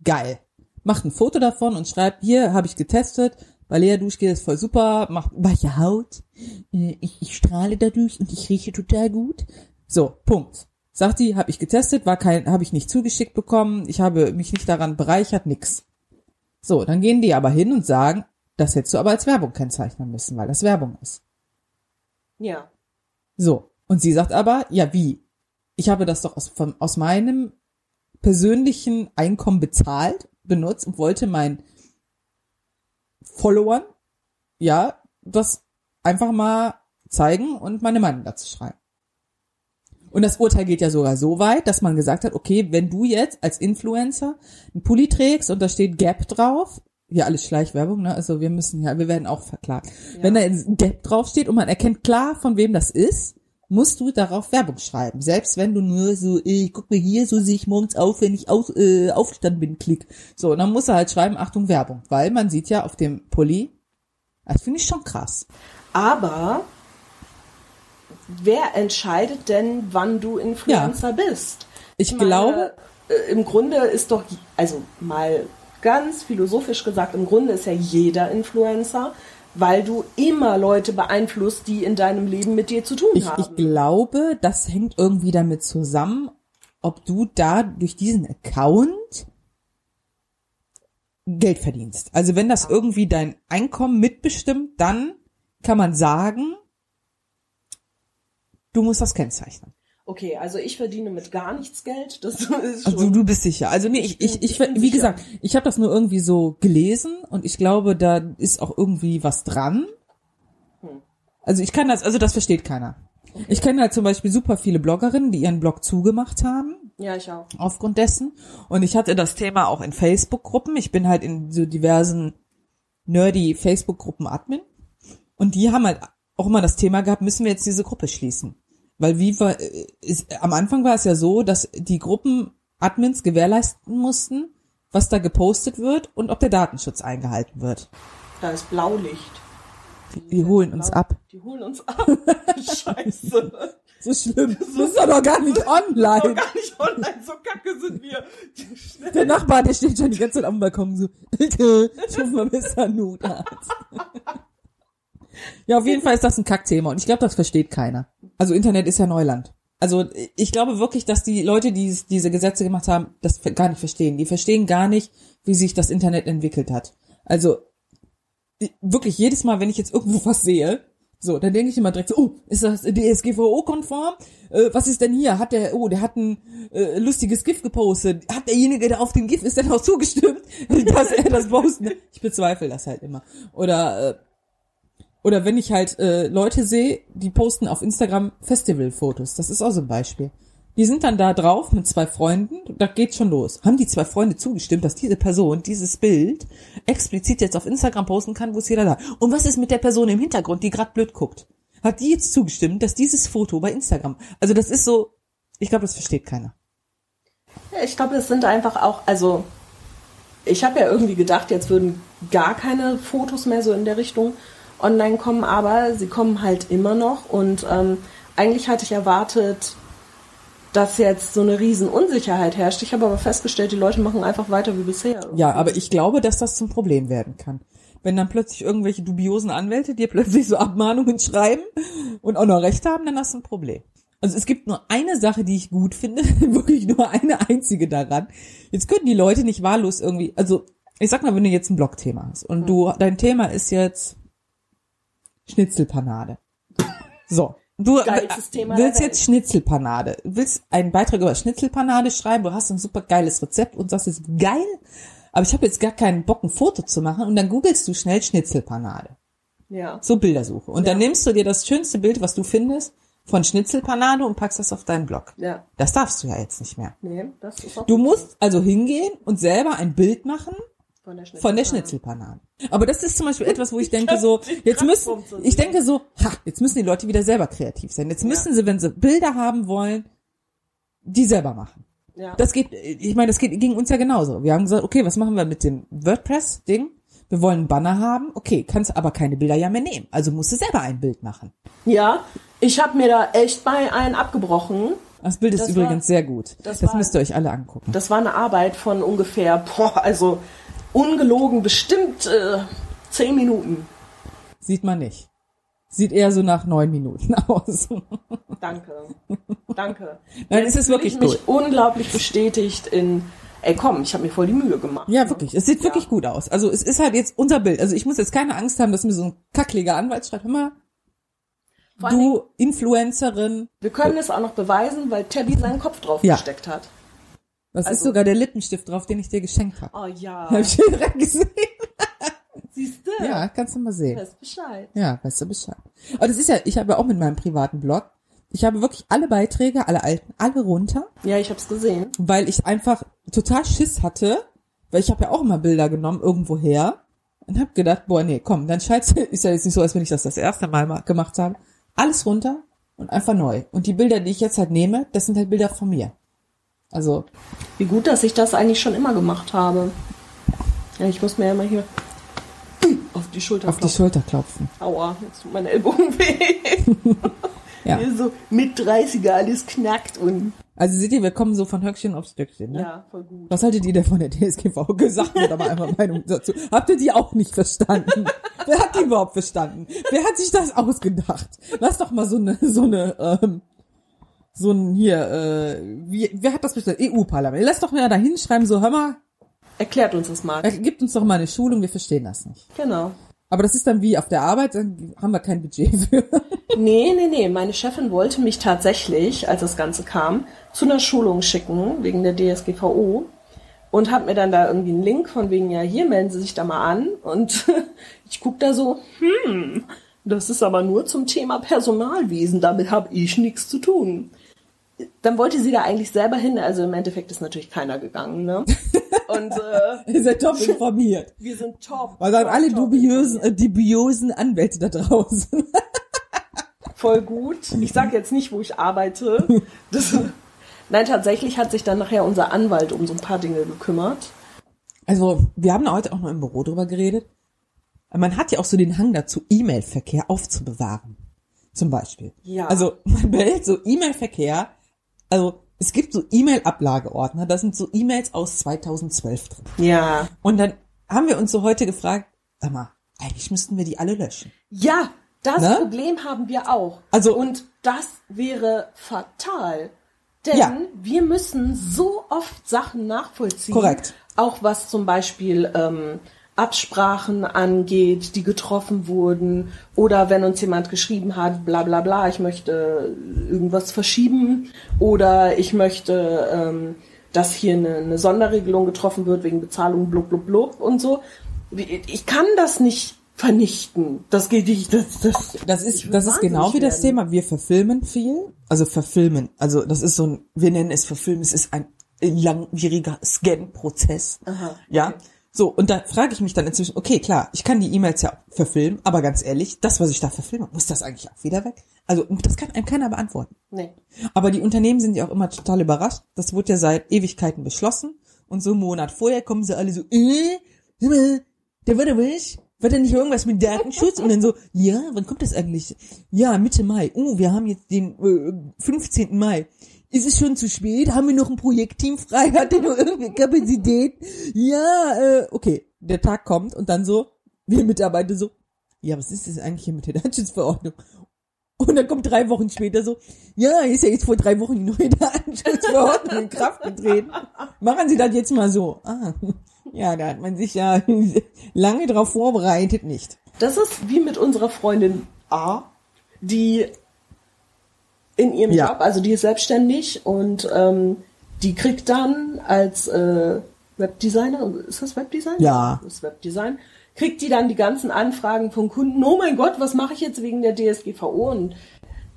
[SPEAKER 2] Geil. Macht ein Foto davon und schreibt, hier habe ich getestet, Balea-Duschgel ist voll super, macht weiche Haut, äh, ich, ich strahle dadurch und ich rieche total gut. So, Punkt. Sagt die, habe ich getestet, war kein, habe ich nicht zugeschickt bekommen, ich habe mich nicht daran bereichert, nix. So, dann gehen die aber hin und sagen, das hättest du aber als Werbung kennzeichnen müssen, weil das Werbung ist.
[SPEAKER 1] Ja.
[SPEAKER 2] So. Und sie sagt aber, ja, wie? Ich habe das doch aus, von, aus meinem persönlichen Einkommen bezahlt, benutzt und wollte meinen Followern, ja, das einfach mal zeigen und meine Meinung dazu schreiben. Und das Urteil geht ja sogar so weit, dass man gesagt hat, okay, wenn du jetzt als Influencer einen Pulli trägst und da steht Gap drauf, hier alles Schleichwerbung, ne? Also wir müssen ja, wir werden auch verklagt. Wenn da ein Gap draufsteht und man erkennt klar, von wem das ist, musst du darauf Werbung schreiben. Selbst wenn du nur so, äh, guck mal hier, so sehe ich morgens auf, wenn ich auf, äh, aufgestanden bin, klick. So, und dann muss er halt schreiben, Achtung, Werbung. Weil man sieht ja auf dem Pulli, das finde ich schon krass.
[SPEAKER 1] Aber wer entscheidet denn, wann du Influencer bist?
[SPEAKER 2] Ich
[SPEAKER 1] meine,
[SPEAKER 2] glaube,
[SPEAKER 1] äh, im Grunde ist doch, also mal ganz philosophisch gesagt, im Grunde ist ja jeder Influencer, weil du immer Leute beeinflusst, die in deinem Leben mit dir zu tun
[SPEAKER 2] ich,
[SPEAKER 1] haben.
[SPEAKER 2] ich glaube, das hängt irgendwie damit zusammen, ob du da durch diesen Account Geld verdienst. Also wenn das irgendwie dein Einkommen mitbestimmt, dann kann man sagen, du musst das kennzeichnen.
[SPEAKER 1] Okay, also ich verdiene mit gar nichts Geld. Das [laughs] ist schon.
[SPEAKER 2] Also du bist sicher. Also nee, ich, ich, ich,
[SPEAKER 1] ich
[SPEAKER 2] wie gesagt, ich habe das nur irgendwie so gelesen und ich glaube, da ist auch irgendwie was dran.
[SPEAKER 1] Hm.
[SPEAKER 2] Also ich kann das, also das versteht keiner. Ich kenne halt zum Beispiel super viele Bloggerinnen, die ihren Blog zugemacht haben
[SPEAKER 1] ja, ich auch.
[SPEAKER 2] aufgrund dessen. Und ich hatte das Thema auch in Facebook-Gruppen. Ich bin halt in so diversen nerdy Facebook-Gruppen Admin. Und die haben halt auch immer das Thema gehabt, müssen wir jetzt diese Gruppe schließen? Weil wie war, äh, ist, am Anfang war es ja so, dass die Gruppenadmins gewährleisten mussten, was da gepostet wird und ob der Datenschutz eingehalten wird.
[SPEAKER 1] Da ist Blaulicht.
[SPEAKER 2] Die, die holen uns ab.
[SPEAKER 1] Die holen uns ab. [laughs] Scheiße.
[SPEAKER 2] So schlimm. Das ist doch noch gar nicht
[SPEAKER 1] Noch
[SPEAKER 2] online.
[SPEAKER 1] gar nicht online, so kacke sind wir.
[SPEAKER 2] Der Nachbar, der steht schon die ganze Zeit am Balkon so, ich rufe mal Mr. Notarzt. [laughs] ja, auf jeden Fall ist das ein Kackthema und ich glaube, das versteht keiner. Also Internet ist ja Neuland. Also ich glaube wirklich, dass die Leute, die diese Gesetze gemacht haben, das gar nicht verstehen. Die verstehen gar nicht, wie sich das Internet entwickelt hat. Also wirklich jedes Mal, wenn ich jetzt irgendwo [laughs] was sehe, so, dann denke ich immer direkt so, oh, ist das DSGVO-konform? Äh, was ist denn hier? Hat der, oh, der hat ein äh, lustiges GIF gepostet. Hat derjenige, der auf dem GIF ist, denn auch zugestimmt, [laughs] dass er das postet? Ich bezweifle das halt immer. Oder, äh, oder wenn ich halt äh, Leute sehe, die posten auf Instagram Festivalfotos. Das ist auch so ein Beispiel. Die sind dann da drauf mit zwei Freunden, da geht's schon los. Haben die zwei Freunde zugestimmt, dass diese Person dieses Bild explizit jetzt auf Instagram posten kann, wo es jeder da. Und was ist mit der Person im Hintergrund, die gerade blöd guckt? Hat die jetzt zugestimmt, dass dieses Foto bei Instagram, also das ist so, ich glaube, das versteht keiner.
[SPEAKER 1] Ich glaube, es sind einfach auch, also ich habe ja irgendwie gedacht, jetzt würden gar keine Fotos mehr so in der Richtung online kommen, aber sie kommen halt immer noch und ähm, eigentlich hatte ich erwartet, dass jetzt so eine riesen Unsicherheit herrscht. Ich habe aber festgestellt, die Leute machen einfach weiter wie bisher.
[SPEAKER 2] Ja, aber ich glaube, dass das zum Problem werden kann. Wenn dann plötzlich irgendwelche dubiosen Anwälte dir plötzlich so Abmahnungen schreiben und auch noch Recht haben, dann hast du ein Problem. Also es gibt nur eine Sache, die ich gut finde, [laughs] wirklich nur eine einzige daran. Jetzt können die Leute nicht wahllos irgendwie, also ich sag mal, wenn du jetzt ein Blogthema hast und du, dein Thema ist jetzt Schnitzelpanade. So. Du willst jetzt Schnitzelpanade, willst einen Beitrag über Schnitzelpanade schreiben, du hast ein super geiles Rezept und sagst, das ist geil, aber ich habe jetzt gar keinen Bock, ein Foto zu machen und dann googelst du schnell Schnitzelpanade.
[SPEAKER 1] Ja.
[SPEAKER 2] So Bildersuche. Und dann
[SPEAKER 1] Ja.
[SPEAKER 2] nimmst du dir das schönste Bild, was du findest, von Schnitzelpanade und packst das auf deinen Blog.
[SPEAKER 1] Ja.
[SPEAKER 2] Das darfst du ja jetzt nicht mehr.
[SPEAKER 1] Nee, das ist auch
[SPEAKER 2] Du musst also hingehen und selber ein Bild machen
[SPEAKER 1] von der,
[SPEAKER 2] von der Schnitzelpanade. Aber das ist zum Beispiel [laughs] etwas, wo ich denke so, jetzt müssen, ich denke so, ha, jetzt müssen die Leute wieder selber kreativ sein. Jetzt müssen sie, wenn sie Bilder haben wollen, die selber machen.
[SPEAKER 1] Ja.
[SPEAKER 2] Das geht, ich meine, das geht, ging uns ja genauso. Wir haben gesagt, okay, was machen wir mit dem WordPress-Ding? Wir wollen einen Banner haben. Okay, kannst aber keine Bilder ja mehr nehmen. Also musst du selber ein Bild machen.
[SPEAKER 1] ja, ich habe mir da echt bei einen abgebrochen.
[SPEAKER 2] Das Bild ist
[SPEAKER 1] Das
[SPEAKER 2] übrigens
[SPEAKER 1] war-
[SPEAKER 2] sehr gut.
[SPEAKER 1] das
[SPEAKER 2] Das,
[SPEAKER 1] war-
[SPEAKER 2] müsst ihr euch alle angucken.
[SPEAKER 1] Das war eine Arbeit von ungefähr, boah, also ungelogen bestimmt äh, zehn Minuten.
[SPEAKER 2] Sieht man nicht. Sieht eher so nach neun Minuten [laughs] aus.
[SPEAKER 1] Danke. Danke. [laughs]
[SPEAKER 2] Nein, es ist wirklich
[SPEAKER 1] ich mich
[SPEAKER 2] gut.
[SPEAKER 1] unglaublich bestätigt in, ey komm, ich habe mir voll die Mühe gemacht.
[SPEAKER 2] Ja, wirklich. Es sieht
[SPEAKER 1] Ja.
[SPEAKER 2] wirklich gut aus. Also es ist halt jetzt unser Bild. Also ich muss jetzt keine Angst haben, dass mir so ein kackliger Anwalt schreibt, hör mal,
[SPEAKER 1] Vor
[SPEAKER 2] du Influencerin.
[SPEAKER 1] wir können es auch noch beweisen, weil Tabby seinen Kopf drauf
[SPEAKER 2] Ja.
[SPEAKER 1] gesteckt hat.
[SPEAKER 2] Das ist
[SPEAKER 1] Also-
[SPEAKER 2] sogar der Lippenstift drauf, den ich dir geschenkt habe.
[SPEAKER 1] Oh ja.
[SPEAKER 2] Hab ich direkt gesehen.
[SPEAKER 1] Siehst du?
[SPEAKER 2] Ja, kannst du mal sehen.
[SPEAKER 1] Weißt Bescheid.
[SPEAKER 2] Ja, weißt du Bescheid. Aber das ist ja, ich habe ja auch mit meinem privaten Blog, ich habe wirklich alle Beiträge, alle alten, alle runter,
[SPEAKER 1] Ja, ich hab's gesehen.
[SPEAKER 2] weil ich einfach total Schiss hatte, weil ich habe ja auch immer Bilder genommen irgendwo her und habe gedacht, boah, nee, komm, dann scheiße, [laughs] ist ja jetzt nicht so, als wenn ich das das erste Mal ma- gemacht habe. Alles runter und einfach neu. Und die Bilder, die ich jetzt halt nehme, das sind halt Bilder von mir. Also,
[SPEAKER 1] Wie gut, dass ich das eigentlich schon immer gemacht habe. Ja, ich muss mir ja mal hier auf die Schulter
[SPEAKER 2] auf die
[SPEAKER 1] klopfen.
[SPEAKER 2] Schulter klopfen.
[SPEAKER 1] Aua, jetzt tut mein Ellbogen weh. [laughs]
[SPEAKER 2] Ja.
[SPEAKER 1] Hier so mit 30er alles knackt und
[SPEAKER 2] Also seht ihr, wir kommen so von Höckchen aufs Stöckchen, ne?
[SPEAKER 1] ja, voll gut.
[SPEAKER 2] Was haltet ihr denn von der DSGV? [laughs] Gesagt wird aber einfach Meinung dazu. Habt ihr die auch nicht verstanden? Wer hat die überhaupt verstanden? Wer hat sich das [laughs] ausgedacht? Lass doch mal so eine, so eine, ähm, so ein hier, äh, wie, wer hat das bestimmt? EU-Parlament. Lass doch mal da hinschreiben, so, hör mal,
[SPEAKER 1] Erklärt uns das mal.
[SPEAKER 2] gibt uns doch mal eine Schulung, wir verstehen das nicht.
[SPEAKER 1] Genau.
[SPEAKER 2] Aber das ist dann wie auf der Arbeit, dann haben wir kein Budget für. [laughs]
[SPEAKER 1] Nee, nee, nee. Meine Chefin wollte mich tatsächlich, als das Ganze kam, zu einer Schulung schicken, wegen der DSGVO. Und hat mir dann da irgendwie einen Link von wegen, ja, hier melden Sie sich da mal an. Und [laughs] ich guck da so, hm, das ist aber nur zum Thema Personalwesen, damit habe ich nichts zu tun. Dann wollte sie da eigentlich selber hin, also im Endeffekt ist natürlich keiner gegangen, ne? [laughs] Und äh,
[SPEAKER 2] Ihr seid top informiert.
[SPEAKER 1] wir sind top.
[SPEAKER 2] Weil dann alle dubiosen, äh, dubiosen Anwälte da draußen. [laughs] [laughs]
[SPEAKER 1] voll gut. Ich sage jetzt nicht, wo ich arbeite. Das, nein, tatsächlich hat sich dann nachher unser Anwalt um so ein paar Dinge gekümmert.
[SPEAKER 2] Also, wir haben da heute auch noch im Büro drüber geredet. Man hat ja auch so den Hang dazu, E-Mail-Verkehr aufzubewahren. Zum Beispiel.
[SPEAKER 1] Ja.
[SPEAKER 2] Also, man behält so E-Mail-Verkehr, also, es gibt so E-Mail-Ablageordner, da sind so E-Mails aus 2012 drin.
[SPEAKER 1] Ja.
[SPEAKER 2] Und dann haben wir uns so heute gefragt, sag mal, eigentlich müssten wir die alle löschen.
[SPEAKER 1] Ja, das
[SPEAKER 2] Ne?
[SPEAKER 1] Problem haben wir auch.
[SPEAKER 2] Also-
[SPEAKER 1] und das wäre fatal. Denn
[SPEAKER 2] Ja.
[SPEAKER 1] wir müssen so oft Sachen nachvollziehen.
[SPEAKER 2] Korrekt.
[SPEAKER 1] Auch was zum Beispiel ähm, Absprachen angeht, die getroffen wurden. Oder wenn uns jemand geschrieben hat, bla bla bla, ich möchte irgendwas verschieben. Oder ich möchte, ähm, dass hier eine, eine Sonderregelung getroffen wird wegen Bezahlung, blub blub blub und so. Ich kann das nicht vernichten. Das geht nicht. Das, das,
[SPEAKER 2] Das ist, das ist genau wie das
[SPEAKER 1] werden.
[SPEAKER 2] Thema. Wir verfilmen viel. Also verfilmen. Also das ist so ein, wir nennen es verfilmen. Es ist ein langwieriger Scan-Prozess. Ja.
[SPEAKER 1] okay.
[SPEAKER 2] So, und da frage ich mich dann inzwischen, okay, klar, ich kann die E-Mails ja verfilmen, aber ganz ehrlich, das, was ich da verfilme, muss das eigentlich auch wieder weg? Also, das kann einem keiner beantworten.
[SPEAKER 1] Nee.
[SPEAKER 2] Aber die Unternehmen sind ja auch immer total überrascht. Das wurde ja seit Ewigkeiten beschlossen. Und so einen Monat vorher kommen sie alle so, äh, der war da was? War da nicht irgendwas mit Datenschutz? Und dann so, ja, wann kommt das eigentlich? Ja, Mitte Mai. Oh, wir haben jetzt den äh, 15. Mai. Ist es schon zu spät? Haben wir noch ein Projektteam frei? Hat der noch irgendeine Kapazität? Ja, äh, okay. Der Tag kommt und dann so, wir Mitarbeiter so, ja, was ist das eigentlich hier mit der Datenschutzverordnung? Und dann kommt drei Wochen später so, ja, ist ja jetzt vor drei Wochen die neue Datenschutzverordnung in Kraft getreten. Machen Sie das jetzt mal so. Ah, ja, da hat man sich ja [laughs] lange drauf vorbereitet, nicht.
[SPEAKER 1] Das ist wie mit unserer Freundin A, die in ihrem
[SPEAKER 2] Ja.
[SPEAKER 1] Job, also die ist selbstständig und ähm, die kriegt dann als äh, Webdesigner, ist das Webdesign?
[SPEAKER 2] Ja.
[SPEAKER 1] Das ist Webdesign. Kriegt die dann die ganzen Anfragen von Kunden, oh mein Gott, was mache ich jetzt wegen der DSGVO? Und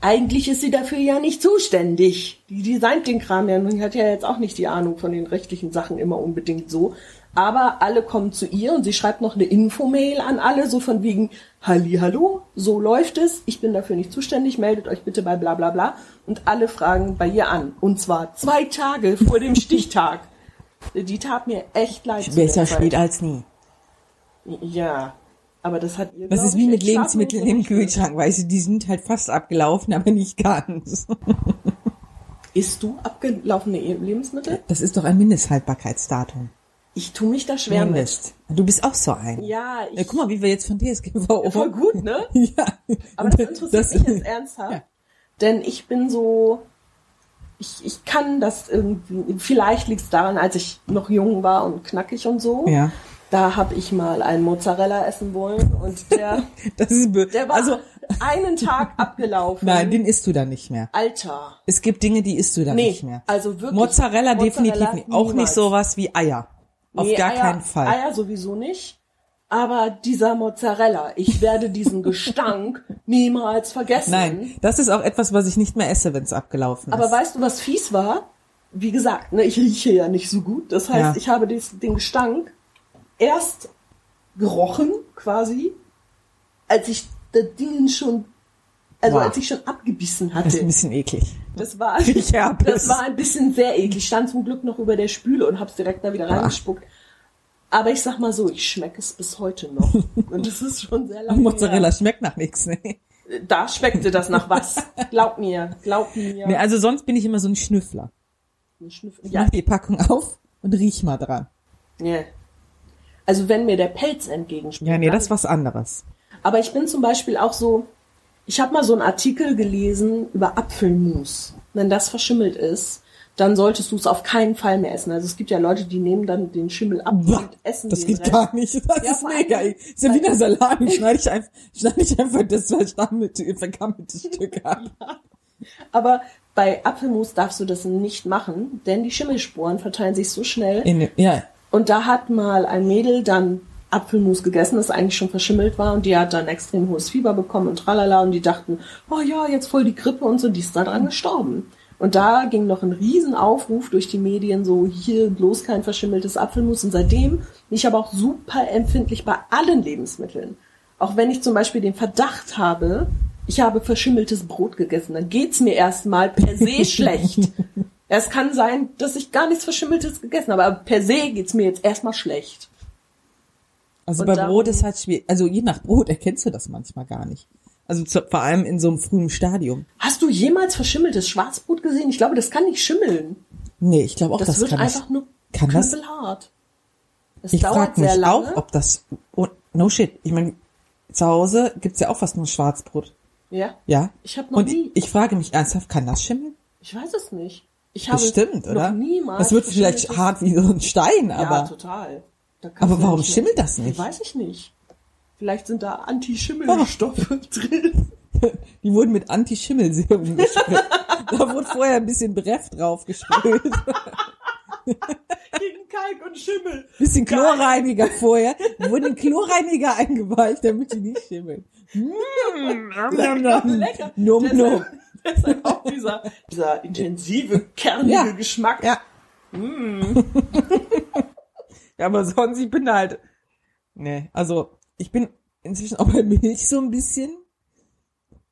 [SPEAKER 1] eigentlich ist sie dafür ja nicht zuständig. Die designt den Kram ja und die hat ja jetzt auch nicht die Ahnung von den rechtlichen Sachen immer unbedingt so. Aber alle kommen zu ihr und sie schreibt noch eine Infomail an alle, so von wegen, Halli, hallo, so läuft es, ich bin dafür nicht zuständig, meldet euch bitte bei bla bla bla. Und alle fragen bei ihr an. Und zwar zwei Tage vor dem Stichtag. [laughs] Die tat mir echt leid.
[SPEAKER 2] Besser spät als nie.
[SPEAKER 1] Ja, aber das hat ihr.
[SPEAKER 2] Das ist wie mit Lebensmitteln im. Kühlschrank, weißt du, die sind halt fast abgelaufen, aber nicht ganz.
[SPEAKER 1] Isst du abgelaufene Lebensmittel?
[SPEAKER 2] Das ist doch ein Mindesthaltbarkeitsdatum.
[SPEAKER 1] Ich tue mich da schwer
[SPEAKER 2] Mindest. Du bist auch so ein.
[SPEAKER 1] mit. Ja, ich.
[SPEAKER 2] Ja, guck mal, wie wir jetzt von DSGVO.
[SPEAKER 1] voll gut, ne? [laughs]
[SPEAKER 2] Ja.
[SPEAKER 1] Aber das interessiert
[SPEAKER 2] Das-
[SPEAKER 1] mich jetzt ernsthaft.
[SPEAKER 2] Ja.
[SPEAKER 1] Denn ich bin so, ich, ich kann das irgendwie, vielleicht liegt es daran, als ich noch jung war und knackig und so.
[SPEAKER 2] Ja.
[SPEAKER 1] Da habe ich mal einen Mozzarella essen wollen und [laughs] der,
[SPEAKER 2] Das ist
[SPEAKER 1] der war
[SPEAKER 2] also
[SPEAKER 1] einen Tag [laughs] abgelaufen.
[SPEAKER 2] nein, den isst du dann nicht mehr.
[SPEAKER 1] Alter.
[SPEAKER 2] Es gibt Dinge, die isst du dann
[SPEAKER 1] Nee,
[SPEAKER 2] nicht mehr.
[SPEAKER 1] also wirklich.
[SPEAKER 2] Mozzarella, definitiv nicht. Auch nicht
[SPEAKER 1] niemals.
[SPEAKER 2] sowas wie Eier. Auf
[SPEAKER 1] Nee,
[SPEAKER 2] gar
[SPEAKER 1] Eier,
[SPEAKER 2] keinen Fall.
[SPEAKER 1] Eier sowieso nicht. Aber dieser Mozzarella, ich werde diesen Gestank [laughs] niemals vergessen.
[SPEAKER 2] Nein, das ist auch etwas, was ich nicht mehr esse, wenn es abgelaufen
[SPEAKER 1] Aber
[SPEAKER 2] ist.
[SPEAKER 1] weißt du, was fies war? Wie gesagt, ne, ich rieche ja nicht so gut. Das heißt,
[SPEAKER 2] Ja.
[SPEAKER 1] ich habe des, den Gestank erst gerochen, quasi, als ich das Ding schon, also
[SPEAKER 2] Wow.
[SPEAKER 1] als ich schon abgebissen
[SPEAKER 2] Das ist ein
[SPEAKER 1] hatte.
[SPEAKER 2] bisschen eklig.
[SPEAKER 1] Das war, [laughs]
[SPEAKER 2] Riechherpes. [laughs]
[SPEAKER 1] das war ein bisschen sehr eklig. Ich stand zum Glück noch über der Spüle und hab's direkt da wieder reingespuckt. Aber ich sag mal so, ich schmecke es bis heute noch. [laughs] Und das ist schon sehr lange
[SPEAKER 2] Mozzarella
[SPEAKER 1] her.
[SPEAKER 2] schmeckt nach nichts. Ne?
[SPEAKER 1] Da schmeckte das nach was. Glaub mir, glaub mir.
[SPEAKER 2] Nee, also sonst bin ich immer so ein Schnüffler.
[SPEAKER 1] Ein Schnüffel-
[SPEAKER 2] Ich
[SPEAKER 1] ja,
[SPEAKER 2] mach die Packung auf und riech mal dran.
[SPEAKER 1] Ja. Also wenn mir der Pelz entgegenspringt.
[SPEAKER 2] Ja, nee, das ist was anderes.
[SPEAKER 1] Aber ich bin zum Beispiel auch so, ich habe mal so einen Artikel gelesen über Apfelmus. Wenn das verschimmelt ist, dann solltest du es auf keinen Fall mehr essen. Also es gibt ja Leute, die nehmen dann den Schimmel ab
[SPEAKER 2] Boah,
[SPEAKER 1] und essen
[SPEAKER 2] das geht
[SPEAKER 1] Rest.
[SPEAKER 2] gar nicht. Das
[SPEAKER 1] Ja,
[SPEAKER 2] ist mega. Ist ja wie der Salami. [laughs] Schneide ich einfach, schneide ich einfach das vergammelte, vergammelte Stück ab. [laughs]
[SPEAKER 1] Aber bei Apfelmus darfst du das nicht machen, denn die Schimmelsporen verteilen sich so schnell.
[SPEAKER 2] In, ja,
[SPEAKER 1] Und da hat mal ein Mädel dann Apfelmus gegessen, das eigentlich schon verschimmelt war und die hat dann extrem hohes Fieber bekommen und tralala und die dachten, oh ja, jetzt voll die Grippe und so, die ist daran gestorben. Und da ging noch ein Riesenaufruf durch die Medien, so hier bloß kein verschimmeltes Apfelmus. Und seitdem bin ich aber auch super empfindlich bei allen Lebensmitteln. Auch wenn ich zum Beispiel den Verdacht habe, ich habe verschimmeltes Brot gegessen, dann geht's mir erstmal per se [laughs] schlecht. Es kann sein, dass ich gar nichts Verschimmeltes gegessen habe, aber per se geht's mir jetzt erstmal schlecht.
[SPEAKER 2] Also
[SPEAKER 1] Und
[SPEAKER 2] bei
[SPEAKER 1] darum-
[SPEAKER 2] Brot ist halt schwierig. Also je nach Brot erkennst du das manchmal gar nicht. Also zu, vor allem in so einem frühen Stadium.
[SPEAKER 1] Hast du jemals verschimmeltes Schwarzbrot gesehen? Ich glaube, das kann nicht schimmeln.
[SPEAKER 2] Nee, ich glaube auch,
[SPEAKER 1] Das,
[SPEAKER 2] das,
[SPEAKER 1] wird
[SPEAKER 2] kann
[SPEAKER 1] einfach
[SPEAKER 2] ich.
[SPEAKER 1] nur
[SPEAKER 2] kann das-
[SPEAKER 1] knüppelhart. Es
[SPEAKER 2] Ich frage mich auch, ob das. Oh, no shit. Ich meine, zu Hause gibt's ja auch fast nur Schwarzbrot.
[SPEAKER 1] ja,
[SPEAKER 2] Ja.
[SPEAKER 1] Ich hab noch
[SPEAKER 2] Und
[SPEAKER 1] nie-
[SPEAKER 2] ich frage mich ernsthaft, kann das schimmeln?
[SPEAKER 1] ich weiß es nicht. Ich habe
[SPEAKER 2] Bestimmt,
[SPEAKER 1] noch
[SPEAKER 2] oder?
[SPEAKER 1] niemals.
[SPEAKER 2] Das wird vielleicht hart wie so ein Stein,
[SPEAKER 1] Ja,
[SPEAKER 2] aber.
[SPEAKER 1] total.
[SPEAKER 2] Aber warum
[SPEAKER 1] nicht-
[SPEAKER 2] schimmelt das nicht?
[SPEAKER 1] Weiß ich nicht. Vielleicht sind da Anti-Schimmel-Stoffe [laughs] drin. [laughs]
[SPEAKER 2] Die wurden mit Anti-Schimmel-Serum gesprüht. da wurde vorher ein bisschen Breff drauf gesprüht. [laughs]
[SPEAKER 1] Gegen Kalk und Schimmel.
[SPEAKER 2] Bisschen
[SPEAKER 1] Geil.
[SPEAKER 2] Chlorreiniger vorher. Wurden in Chlorreiniger eingeweicht, damit die nicht schimmeln. Mm, nom, nom,
[SPEAKER 1] Lecker.
[SPEAKER 2] nom, nom.
[SPEAKER 1] Deshalb, auch dieser, dieser intensive, kernige
[SPEAKER 2] Ja.
[SPEAKER 1] Geschmack.
[SPEAKER 2] Ja. Ja, [laughs] aber sonst, ich bin da halt. Nee, also ich bin inzwischen auch bei Milch so ein bisschen.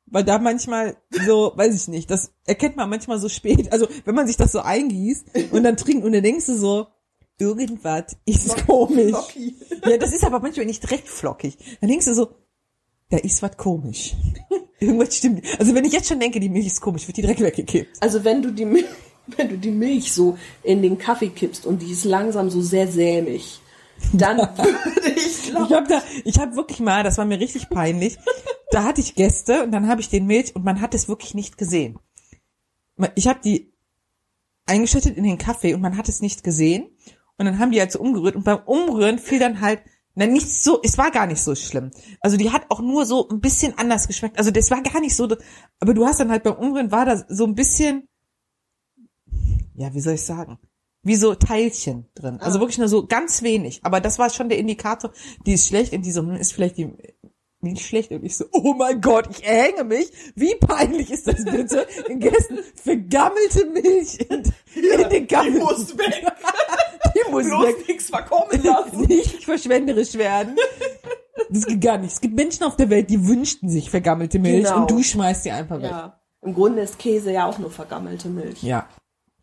[SPEAKER 2] Weil da manchmal so, weiß ich nicht, das erkennt man manchmal so spät. Also wenn man sich das so eingießt und dann trinkt und dann denkst du so, irgendwas ist komisch.
[SPEAKER 1] Flocky.
[SPEAKER 2] Ja, das ist aber manchmal nicht direkt flockig. Dann denkst du so, da ist was komisch. [laughs] Irgendwas stimmt. Also wenn ich jetzt schon denke, die Milch ist komisch, wird die direkt weggekippt.
[SPEAKER 1] Also wenn du die Milch, [laughs] wenn du die Milch so in den Kaffee kippst und die ist langsam so sehr sämig, dann [laughs] würde ich
[SPEAKER 2] Ich
[SPEAKER 1] glauben,
[SPEAKER 2] habe da, ich habe wirklich mal, das war mir richtig peinlich. Da hatte ich Gäste und dann habe ich den Milch und man hat es wirklich nicht gesehen. Ich habe die eingeschüttet in den Kaffee und man hat es nicht gesehen und dann haben die halt so umgerührt und beim Umrühren fiel dann halt na nicht so, es war gar nicht so schlimm. Also die hat auch nur so ein bisschen anders geschmeckt. Also das war gar nicht so, aber du hast dann halt beim Umrühren war da so ein bisschen, ja, wie soll ich sagen? Wie so Teilchen drin. Also
[SPEAKER 1] Ah.
[SPEAKER 2] wirklich nur so ganz wenig. Aber das war schon der Indikator, die ist schlecht und die so, hm, ist vielleicht die Milch schlecht und ich so, oh mein Gott, ich erhänge mich. Wie peinlich ist das bitte? In Gästen vergammelte Milch in, in den Kaffee.
[SPEAKER 1] die muss weg. [laughs]
[SPEAKER 2] Die muss
[SPEAKER 1] Bloß
[SPEAKER 2] weg.
[SPEAKER 1] nichts verkommen lassen. [laughs]
[SPEAKER 2] Nicht verschwenderisch werden. Das geht gar nicht. Es gibt Menschen auf der Welt, die wünschten sich vergammelte Milch
[SPEAKER 1] Genau.
[SPEAKER 2] und du schmeißt sie einfach weg.
[SPEAKER 1] Ja. Im Grunde ist Käse ja auch nur vergammelte Milch.
[SPEAKER 2] Ja.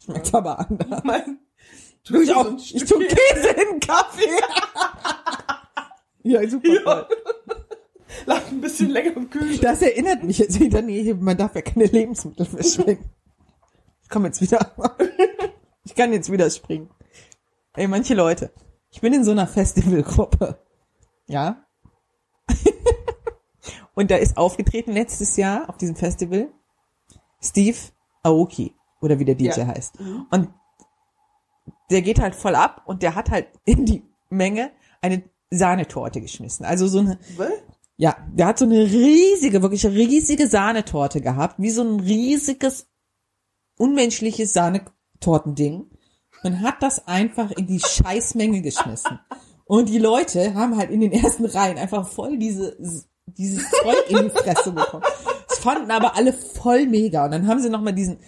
[SPEAKER 2] Schmeckt aber anders.
[SPEAKER 1] Mein,
[SPEAKER 2] Tu ich auch.
[SPEAKER 1] so
[SPEAKER 2] Ich tue Käse in Kaffee. ja, super.
[SPEAKER 1] Ja. lag ein bisschen länger im Kühlschrank.
[SPEAKER 2] Das erinnert mich jetzt wieder, nee, man darf ja keine Lebensmittel verschwenden. Ich komme jetzt wieder. [laughs] Ich kann jetzt wieder springen. Ey, manche Leute. Ich bin in so einer Festivalgruppe. Ja. [laughs] Und da ist aufgetreten letztes Jahr auf diesem Festival Steve Aoki. Oder wie der DJ
[SPEAKER 1] Ja.
[SPEAKER 2] heißt. Und der geht halt voll ab und der hat halt in die Menge eine Sahnetorte geschmissen. Also so eine,
[SPEAKER 1] Was?
[SPEAKER 2] ja, der hat so eine riesige, wirklich riesige Sahnetorte gehabt, wie so ein riesiges, unmenschliches Sahnetortending und hat das einfach in die Scheißmenge geschmissen. Und die Leute haben halt in den ersten Reihen einfach voll diese, dieses Zeug in die Fresse bekommen. Das fanden aber alle voll mega. Und dann haben sie nochmal diesen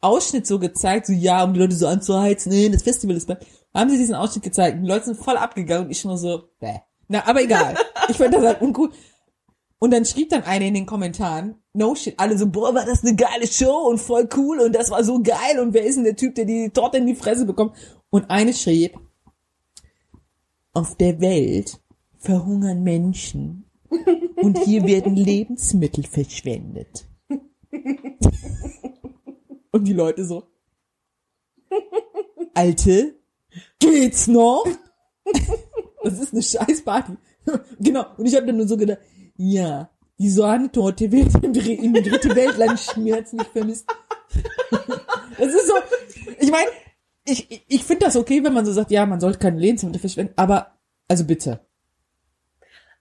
[SPEAKER 2] Ausschnitt so gezeigt, so ja, um die Leute so anzuheizen, nee, das Festival ist bald. Haben sie diesen Ausschnitt gezeigt und die Leute sind voll abgegangen und ich nur so, bäh. Na, aber egal. [laughs] Ich fand das halt uncool. Und dann schrieb dann eine in den Kommentaren, no shit, alle so, boah, war das eine geile Show und voll cool und das war so geil und wer ist denn der Typ, der die Torte in die Fresse bekommt? Und eine schrieb, auf der Welt verhungern Menschen und hier werden [laughs] Lebensmittel verschwendet. [laughs] Und die Leute so, Alte, geht's noch? Das ist eine scheiß Party. Genau. Und ich habe dann nur so gedacht, ja, die Sahnetorte wird im, Dr im dritte Weltland schmerzlich vermisst. Das ist so, ich meine, ich, ich, ich finde das okay, wenn man so sagt, ja, man sollte keine Lebensmittel verschwenden, aber, also bitte.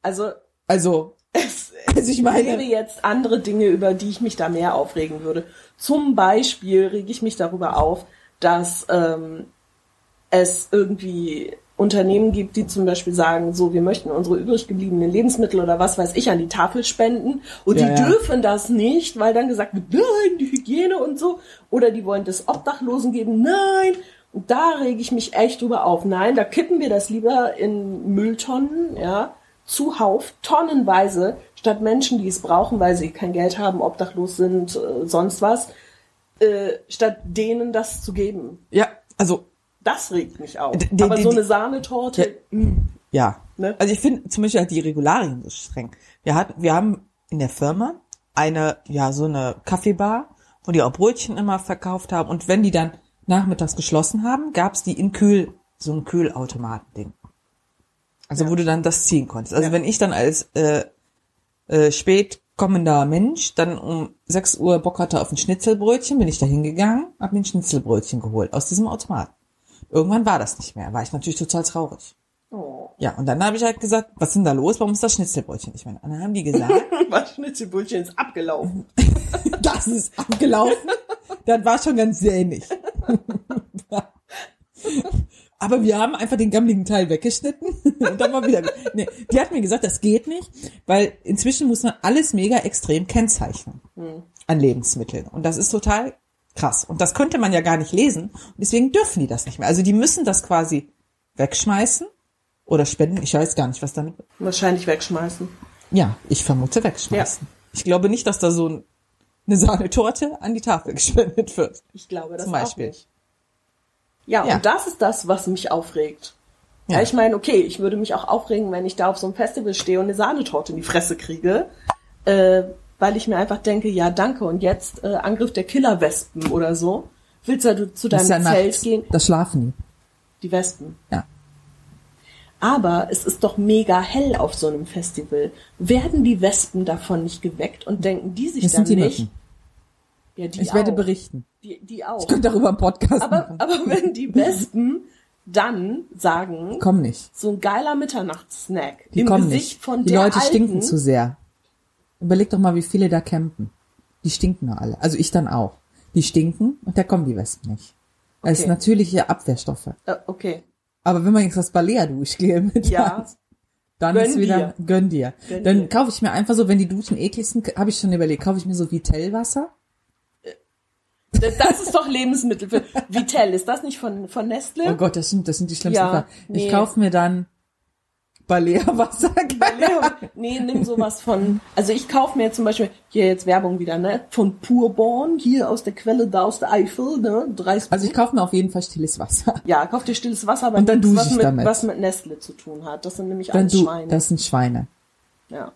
[SPEAKER 1] Also,
[SPEAKER 2] Also,
[SPEAKER 1] es, [laughs]
[SPEAKER 2] also ich meine,
[SPEAKER 1] jetzt andere Dinge, über die ich mich da mehr aufregen würde. Zum Beispiel rege ich mich darüber auf, dass ähm, es irgendwie Unternehmen gibt, die zum Beispiel sagen, so, wir möchten unsere übrig gebliebenen Lebensmittel oder was weiß ich an die Tafel spenden und
[SPEAKER 2] Ja,
[SPEAKER 1] die
[SPEAKER 2] ja.
[SPEAKER 1] dürfen das nicht, weil dann gesagt wird, nein, die Hygiene und so. Oder die wollen das Obdachlosen geben, nein. Und da rege ich mich echt drüber auf. Nein, da kippen wir das lieber in Mülltonnen, ja, zuhauf, tonnenweise, statt Menschen, die es brauchen, weil sie kein Geld haben, obdachlos sind, äh, sonst was, äh, statt denen das zu geben.
[SPEAKER 3] Ja, also
[SPEAKER 1] Das regt mich auf.
[SPEAKER 3] Die-
[SPEAKER 1] Aber
[SPEAKER 3] die-
[SPEAKER 1] so eine Sahnetorte, mh,
[SPEAKER 3] Ja.
[SPEAKER 1] Ne?
[SPEAKER 3] Also ich finde zum Beispiel halt die Regularien so streng. Wir hatten, wir haben in der Firma eine, ja, so eine Kaffeebar, wo die auch Brötchen immer verkauft haben. Und wenn die dann nachmittags geschlossen haben, gab's die in Kühl, so ein Kühlautomaten-Ding. Also wo du dann das ziehen konntest. Also
[SPEAKER 1] Ja.
[SPEAKER 3] wenn ich dann als äh, äh, spät kommender Mensch dann um 6 Uhr Bock hatte auf ein Schnitzelbrötchen, bin ich da hingegangen, hab mir ein Schnitzelbrötchen geholt aus diesem Automaten. Irgendwann war das nicht mehr, war ich natürlich total traurig.
[SPEAKER 1] oh,
[SPEAKER 3] Ja, und dann habe ich halt gesagt, was ist denn da los? Warum ist das Schnitzelbrötchen nicht mehr? Und dann haben die gesagt, [laughs]
[SPEAKER 1] was Schnitzelbrötchen ist abgelaufen. [laughs]
[SPEAKER 3] das ist abgelaufen. Das war schon ganz sämig. [laughs] Aber wir haben einfach den gammeligen Teil weggeschnitten [laughs] und dann mal wieder. Nee, die hat mir gesagt, das geht nicht, weil inzwischen muss man alles mega extrem kennzeichnen an Lebensmitteln. Und das ist total krass. Und das könnte man ja gar nicht lesen. Und deswegen dürfen die das nicht mehr. Also die müssen das quasi wegschmeißen oder spenden. Ich weiß gar nicht, was damit
[SPEAKER 1] Wahrscheinlich wegschmeißen.
[SPEAKER 3] Ja, ich vermute wegschmeißen. Ich glaube nicht, dass da so ein- eine Sahnetorte an die Tafel [laughs] gespendet wird.
[SPEAKER 1] Ich glaube das
[SPEAKER 3] Zum Beispiel.
[SPEAKER 1] auch nicht. Ja,
[SPEAKER 3] Ja.
[SPEAKER 1] und das ist das, was mich aufregt. Ja,
[SPEAKER 3] Ja.
[SPEAKER 1] ich meine, okay, ich würde mich auch aufregen, wenn ich da auf so einem Festival stehe und eine Sahnetorte in die Fresse kriege, äh, weil ich mir einfach denke, ja, danke, und jetzt äh, Angriff der Killerwespen oder so. Willst du zu deinem
[SPEAKER 2] ja
[SPEAKER 1] Zelt
[SPEAKER 2] nachts.
[SPEAKER 1] gehen?
[SPEAKER 2] Das schlafen
[SPEAKER 1] Die Wespen.
[SPEAKER 2] die. Ja.
[SPEAKER 1] Aber es ist doch mega hell auf so einem Festival. Werden die Wespen davon nicht geweckt und denken die sich
[SPEAKER 2] Das
[SPEAKER 1] dann nicht?
[SPEAKER 2] Mücken.
[SPEAKER 1] Ja, die
[SPEAKER 2] Ich
[SPEAKER 1] auch.
[SPEAKER 2] werde berichten.
[SPEAKER 1] Die, die auch.
[SPEAKER 2] Ich könnte darüber einen Podcast
[SPEAKER 1] Aber,
[SPEAKER 2] machen.
[SPEAKER 1] aber wenn die [laughs] Wespen dann sagen,
[SPEAKER 2] Komm nicht.
[SPEAKER 1] so ein geiler Mitternachtssnack
[SPEAKER 2] Die
[SPEAKER 1] im
[SPEAKER 2] kommen
[SPEAKER 1] Gesicht
[SPEAKER 2] nicht.
[SPEAKER 1] von
[SPEAKER 2] die
[SPEAKER 1] der
[SPEAKER 2] Leute
[SPEAKER 1] alten,
[SPEAKER 2] stinken zu sehr. Überleg doch mal, wie viele da campen. Die stinken nur alle. Also ich dann auch. Die stinken und da kommen die Wespen nicht. Das ist
[SPEAKER 1] Okay.
[SPEAKER 2] natürliche Abwehrstoffe.
[SPEAKER 1] Äh, okay.
[SPEAKER 2] Aber wenn man jetzt das Balea duschgel mit
[SPEAKER 1] Ja.
[SPEAKER 2] dann
[SPEAKER 1] Gönn
[SPEAKER 2] ist wieder, gönn dir.
[SPEAKER 1] Gönn
[SPEAKER 2] dann
[SPEAKER 1] dir.
[SPEAKER 2] kaufe ich mir einfach so, wenn die Duschen eklig sind, habe ich schon überlegt, kaufe ich mir so Vitellwasser.
[SPEAKER 1] Das ist doch Lebensmittel für Vitell. Ist das nicht von, von Nestle?
[SPEAKER 2] Oh Gott, das sind, das sind die schlimmsten.
[SPEAKER 1] Ja, nee.
[SPEAKER 2] Ich kaufe mir dann Balea-Wasser.
[SPEAKER 1] Nee, nee, nimm sowas von. Also ich kaufe mir zum Beispiel, hier jetzt Werbung wieder, ne? Von Purborn, hier aus der Quelle da aus der Eifel, ne? Drei
[SPEAKER 2] Also ich kaufe mir auf jeden Fall stilles Wasser.
[SPEAKER 1] Ja, kauf dir stilles Wasser, aber
[SPEAKER 2] Und dann
[SPEAKER 1] nichts,
[SPEAKER 2] dusche
[SPEAKER 1] was mit,
[SPEAKER 2] damit.
[SPEAKER 1] was mit Nestle zu tun hat. Das sind nämlich
[SPEAKER 2] Dann
[SPEAKER 1] alles
[SPEAKER 2] du,
[SPEAKER 1] Schweine.
[SPEAKER 2] das sind Schweine.
[SPEAKER 1] ja.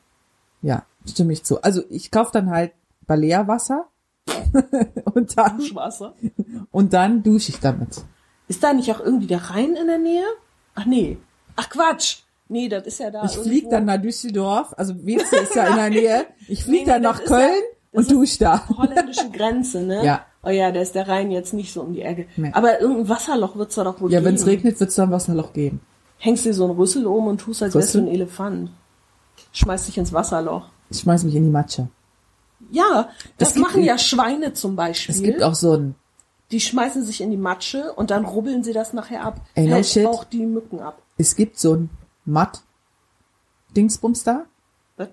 [SPEAKER 2] Ja, stimme ich zu. Also ich kaufe dann halt Balea-Wasser [laughs] und dann
[SPEAKER 1] Duschwasser.
[SPEAKER 2] und dann dusche ich damit.
[SPEAKER 1] Ist da nicht auch irgendwie der Rhein in der Nähe? Ach nee. Ach Quatsch. Nee, das ist ja da.
[SPEAKER 2] Ich fliege dann nach Düsseldorf, also Weze ist ja in der Nähe. Ich fliege
[SPEAKER 1] Nee,
[SPEAKER 2] dann nach
[SPEAKER 1] ja-
[SPEAKER 2] Köln
[SPEAKER 1] das
[SPEAKER 2] und dusche da.
[SPEAKER 1] Holländische Grenze, ne?
[SPEAKER 2] Ja.
[SPEAKER 1] Oh ja, da ist der Rhein jetzt nicht so um die Ecke.
[SPEAKER 2] Nee.
[SPEAKER 1] Aber irgendein Wasserloch wird's da doch wohl
[SPEAKER 2] Ja,
[SPEAKER 1] geben.
[SPEAKER 2] wenn es regnet, wird es dann Wasserloch geben.
[SPEAKER 1] Hängst dir so einen Rüssel um und tust, als wärst du ein Elefant. Schmeißt dich ins Wasserloch.
[SPEAKER 2] Ich schmeiß mich in die Matsche.
[SPEAKER 1] Ja, das machen ja Schweine zum Beispiel.
[SPEAKER 2] Es gibt auch so ein,
[SPEAKER 1] die schmeißen sich in die Matsche und dann rubbeln sie das nachher ab.
[SPEAKER 2] Ey, no
[SPEAKER 1] Hält
[SPEAKER 2] shit.
[SPEAKER 1] auch die Mücken ab.
[SPEAKER 2] es gibt so ein Matt Dingsbums da.
[SPEAKER 1] Was?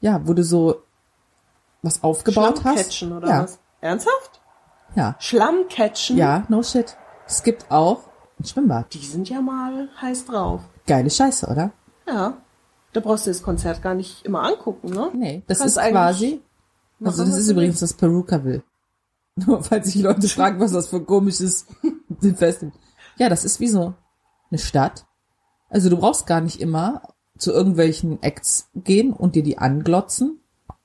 [SPEAKER 2] Ja, wo du so was aufgebaut hast.
[SPEAKER 1] Oder
[SPEAKER 2] ja,
[SPEAKER 1] was? Ernsthaft?
[SPEAKER 2] ja,
[SPEAKER 1] Schlammcatchen?
[SPEAKER 2] ja, no shit. Es gibt auch ein Schwimmbad.
[SPEAKER 1] Die sind ja mal heiß drauf.
[SPEAKER 2] Geile Scheiße, oder?
[SPEAKER 1] Ja. Da brauchst du das Konzert gar nicht immer angucken, ne?
[SPEAKER 2] Nee, das
[SPEAKER 1] Kannst
[SPEAKER 2] ist
[SPEAKER 1] eigentlich
[SPEAKER 2] quasi, also das ist übrigens das Perukaville. Nur [laughs] falls sich Leute fragen, was das für ein komisches [laughs] Festival. Ja, das ist wie so eine Stadt. Also du brauchst gar nicht immer zu irgendwelchen Acts gehen und dir die anglotzen.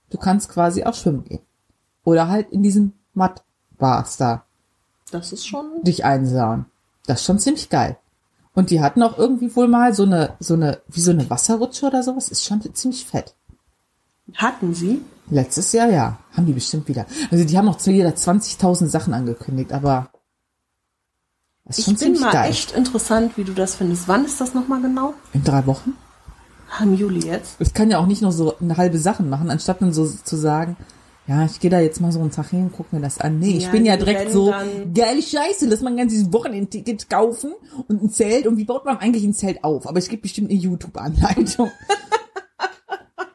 [SPEAKER 2] Du kannst quasi auch schwimmen gehen. Oder halt in diesen Matt-Bars da
[SPEAKER 1] Das ist schon.
[SPEAKER 2] dich einsauen. Das ist schon ziemlich geil. Und die hatten auch irgendwie wohl mal so eine, so eine, wie so eine Wasserrutsche oder sowas. Ist schon ziemlich fett.
[SPEAKER 1] Hatten sie?
[SPEAKER 2] Letztes Jahr, ja. Haben die bestimmt wieder. Also die haben auch zu jeder 20.000 Sachen angekündigt, aber das ist
[SPEAKER 1] Ich bin mal
[SPEAKER 2] geil.
[SPEAKER 1] echt interessant, wie du das findest. Wann ist das nochmal genau?
[SPEAKER 2] In drei Wochen?
[SPEAKER 1] Ah, Im Juli jetzt.
[SPEAKER 2] Ich kann ja auch nicht nur so eine halbe Sachen machen, anstatt dann so zu sagen, ja, ich gehe da jetzt mal so einen Tag hin, guck mir das an. Nee, ich
[SPEAKER 1] Ja,
[SPEAKER 2] bin ja direkt so, geile Scheiße, lass mal ein ganzes Wochenendticket kaufen und ein Zelt. Und wie baut man eigentlich ein Zelt auf? Aber es gibt bestimmt eine YouTube-Anleitung. [laughs]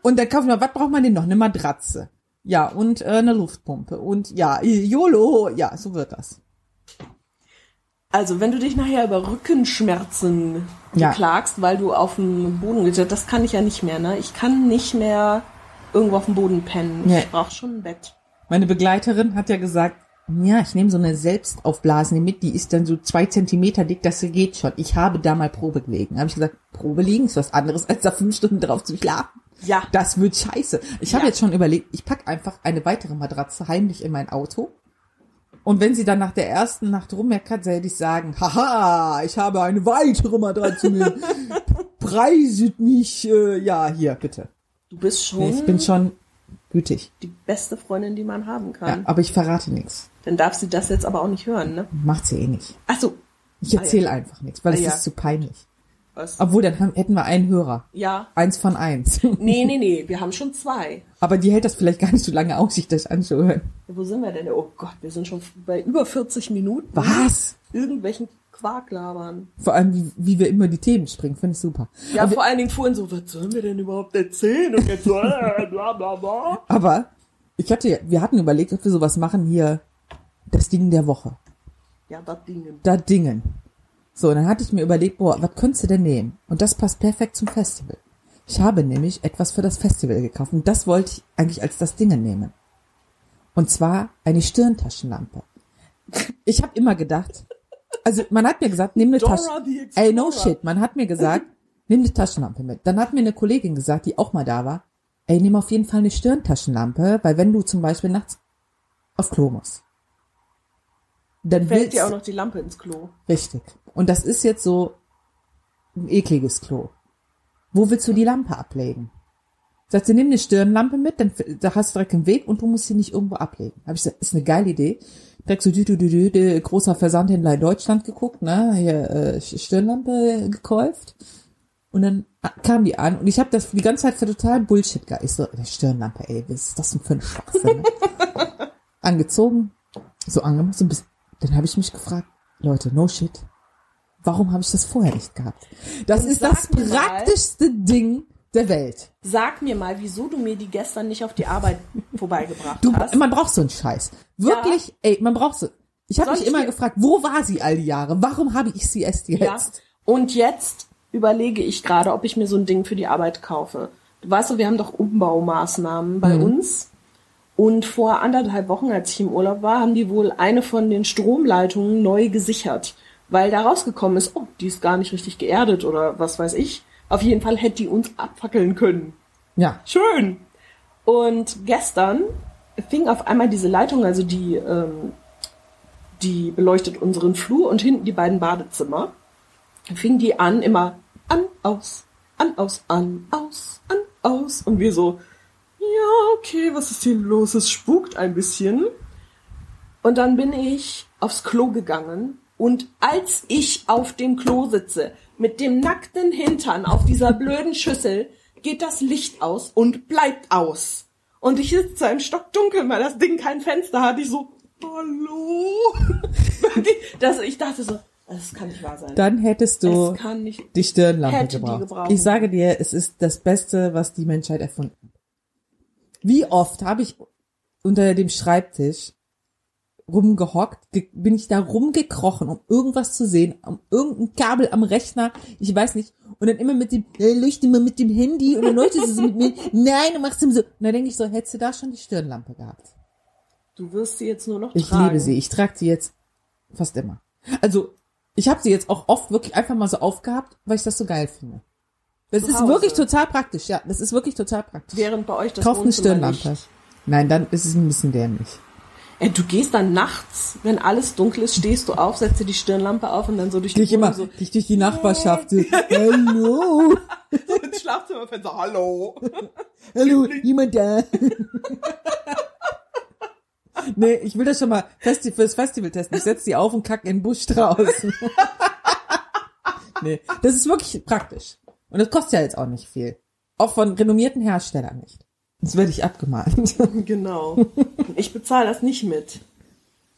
[SPEAKER 2] und dann kaufen wir, was braucht man denn noch? Eine Matratze. Ja, und äh, eine Luftpumpe. Und ja, YOLO, ja, so wird das.
[SPEAKER 1] Also, wenn du dich nachher über Rückenschmerzen
[SPEAKER 2] Ja.
[SPEAKER 1] beklagst, weil du auf dem Boden gesetzt das kann ich ja nicht mehr, ne? Ich kann nicht mehr irgendwo auf dem Boden pennen.
[SPEAKER 2] Ja.
[SPEAKER 1] Ich brauche schon ein Bett.
[SPEAKER 2] Meine Begleiterin hat ja gesagt, ja, ich nehme so eine selbstaufblasende mit, die ist dann so zwei Zentimeter dick, das geht schon. Ich habe da mal Probe gelegen. Habe ich gesagt, Probe liegen ist was anderes, [laughs] als da fünf Stunden drauf zu schlafen.
[SPEAKER 1] Ja.
[SPEAKER 2] Das wird scheiße. Ich habe
[SPEAKER 1] Ja.
[SPEAKER 2] jetzt schon überlegt, ich pack einfach eine weitere Matratze heimlich in mein Auto. Und wenn sie dann nach der ersten Nacht rummeckert, werde ich sagen, haha, ich habe eine weitere Matratze mit. [laughs] Preiset mich, äh, ja, hier, bitte.
[SPEAKER 1] Du bist schon
[SPEAKER 2] ich bin schon gütig.
[SPEAKER 1] die beste Freundin, die man haben
[SPEAKER 2] Ja,
[SPEAKER 1] kann.
[SPEAKER 2] aber ich verrate nichts.
[SPEAKER 1] Dann darf sie das jetzt aber auch nicht hören, ne?
[SPEAKER 2] Macht sie eh nicht.
[SPEAKER 1] Ach so.
[SPEAKER 2] Ich erzähle
[SPEAKER 1] Ah,
[SPEAKER 2] einfach nichts, weil
[SPEAKER 1] Ah,
[SPEAKER 2] es
[SPEAKER 1] ja.
[SPEAKER 2] ist zu peinlich.
[SPEAKER 1] Was?
[SPEAKER 2] Obwohl, dann haben, hätten wir einen Hörer.
[SPEAKER 1] Ja.
[SPEAKER 2] Eins von eins.
[SPEAKER 1] Nee, nee, [laughs] nee. Wir haben schon zwei.
[SPEAKER 2] Aber die hält das vielleicht gar nicht so lange aus, sich das anzuhören.
[SPEAKER 1] Ja, Wo sind wir denn? Oh Gott, wir sind schon bei über 40 Minuten.
[SPEAKER 2] Was?
[SPEAKER 1] Irgendwelchen Quark labern.
[SPEAKER 2] Vor allem, wie, wie wir immer die Themen springen, finde ich super.
[SPEAKER 1] Ja,
[SPEAKER 2] Aber-
[SPEAKER 1] vor allen Dingen vorhin so, was sollen wir denn überhaupt erzählen? Und jetzt so, [laughs] äh, bla bla bla.
[SPEAKER 2] Aber ich hatte, wir hatten überlegt, ob wir sowas machen hier, das Ding der Woche.
[SPEAKER 1] Ja, das Ding.
[SPEAKER 2] Da Dingen. So, und dann hatte ich mir überlegt, boah, was könntest du denn nehmen? Und das passt perfekt zum Festival. Ich habe nämlich etwas für das Festival gekauft und das wollte ich eigentlich als das Dingen nehmen. Und zwar eine Stirntaschenlampe. Ich habe immer gedacht, also man hat mir gesagt, nimm eine
[SPEAKER 1] Dora
[SPEAKER 2] Tasche.
[SPEAKER 1] the Explorer.
[SPEAKER 2] Ey, no shit, man hat mir gesagt, nimm eine Taschenlampe mit. Dann hat mir eine Kollegin gesagt, die auch mal da war, ey, nimm auf jeden Fall eine Stirntaschenlampe, weil wenn du zum Beispiel nachts auf Klo musst, dann
[SPEAKER 1] Fällt
[SPEAKER 2] willst
[SPEAKER 1] dir auch noch die Lampe ins Klo.
[SPEAKER 2] Richtig. Und das ist jetzt so ein ekliges Klo. Wo willst du die Lampe ablegen? Sagt sie, nimm eine Stirnlampe mit, dann da hast du direkt einen Weg und du musst sie nicht irgendwo ablegen. Habe ich gesagt, ist eine geile Idee. Direkt so dü, dü, dü, dü, großer Versandhändler in Deutschland geguckt, ne, hier äh, Stirnlampe gekauft. Und dann kam die an und ich habe das die ganze Zeit für total Bullshit gehalten. Ich so, eine Stirnlampe, ey, was ist das denn für ein Schwachsinn? [laughs] Angezogen, so angemacht, so ein bisschen. Dann habe ich mich gefragt, Leute, no shit. Warum habe ich das vorher nicht gehabt? Das
[SPEAKER 1] Und
[SPEAKER 2] ist das
[SPEAKER 1] mir mal-
[SPEAKER 2] praktischste Ding der Welt.
[SPEAKER 1] Sag mir mal, wieso du mir die gestern nicht auf die Arbeit [laughs] vorbeigebracht
[SPEAKER 2] Du,
[SPEAKER 1] hast.
[SPEAKER 2] man braucht so einen Scheiß. Wirklich, ey, man braucht so. Ich habe mich
[SPEAKER 1] ich
[SPEAKER 2] immer
[SPEAKER 1] dir-
[SPEAKER 2] gefragt, wo war sie all die Jahre? Warum habe ich sie erst
[SPEAKER 1] Ja.
[SPEAKER 2] jetzt?
[SPEAKER 1] Und jetzt überlege ich gerade, ob ich mir so ein Ding für die Arbeit kaufe. Du weißt doch, wir haben doch Umbaumaßnahmen bei
[SPEAKER 2] Mhm.
[SPEAKER 1] uns. Und vor anderthalb Wochen, als ich im Urlaub war, haben die wohl eine von den Stromleitungen neu gesichert. Weil da rausgekommen ist, oh, die ist gar nicht richtig geerdet oder was weiß ich. Auf jeden Fall hätte die uns abfackeln können.
[SPEAKER 2] Ja.
[SPEAKER 1] Schön. Und gestern fing auf einmal diese Leitung, also die, ähm, die beleuchtet unseren Flur und hinten die beiden Badezimmer, fing die an, immer an, aus, an, aus, an, aus, an, aus. Und wir so, ja, okay, was ist hier los? Es spukt ein bisschen. Und dann bin ich aufs Klo gegangen und als ich auf dem Klo sitze, mit dem nackten Hintern auf dieser blöden Schüssel, geht das Licht aus und bleibt aus. Und ich sitze im Stockdunkeln, weil das Ding kein Fenster hat. Ich so, hallo? [laughs] das, ich dachte so, das kann nicht wahr sein.
[SPEAKER 2] Dann hättest du
[SPEAKER 1] nicht.
[SPEAKER 2] die Stirnlampe
[SPEAKER 1] Hätte die
[SPEAKER 2] gebraucht.
[SPEAKER 1] gebraucht.
[SPEAKER 2] Ich sage dir, es ist das Beste, was die Menschheit erfunden hat. Wie oft habe ich unter dem Schreibtisch rumgehockt, ge bin ich da rumgekrochen, um irgendwas zu sehen, um irgendein Kabel am Rechner, ich weiß nicht, und dann immer mit dem, äh, leuchte mal mit dem Handy und dann leuchtest du [laughs] so mit mir, nein, du machst ihm so. Und dann denke ich so, hättest du da schon die Stirnlampe gehabt.
[SPEAKER 1] Du wirst sie jetzt nur noch
[SPEAKER 2] Ich
[SPEAKER 1] tragen.
[SPEAKER 2] liebe sie. Ich trage sie jetzt fast immer. Also, ich habe sie jetzt auch oft wirklich einfach mal so aufgehabt, weil ich das so geil finde. Das
[SPEAKER 1] Zu
[SPEAKER 2] ist
[SPEAKER 1] Hause.
[SPEAKER 2] wirklich total praktisch, ja. Das ist wirklich total praktisch.
[SPEAKER 1] Während bei euch das
[SPEAKER 2] Kauft eine Stirnlampe. Nein, dann ist es ein bisschen dämlich.
[SPEAKER 1] Ey, du gehst dann nachts, wenn alles dunkel ist, stehst du auf, setzt dir die Stirnlampe auf und dann so durch die
[SPEAKER 2] ich immer,
[SPEAKER 1] so,
[SPEAKER 2] gehe ich durch die Nachbarschaft. So, [laughs] hallo,
[SPEAKER 1] so ins Schlafzimmerfenster, hallo. [laughs]
[SPEAKER 2] hallo, jemand da? [laughs] nee, ich will das schon mal Festi fürs Festival testen. Ich setze die auf und kacke in den Busch draußen. nee, das ist wirklich praktisch. Und das kostet ja jetzt auch nicht viel. Auch von renommierten Herstellern nicht. Jetzt werde ich abgemahnt. [laughs]
[SPEAKER 1] Genau. Ich bezahle das nicht mit.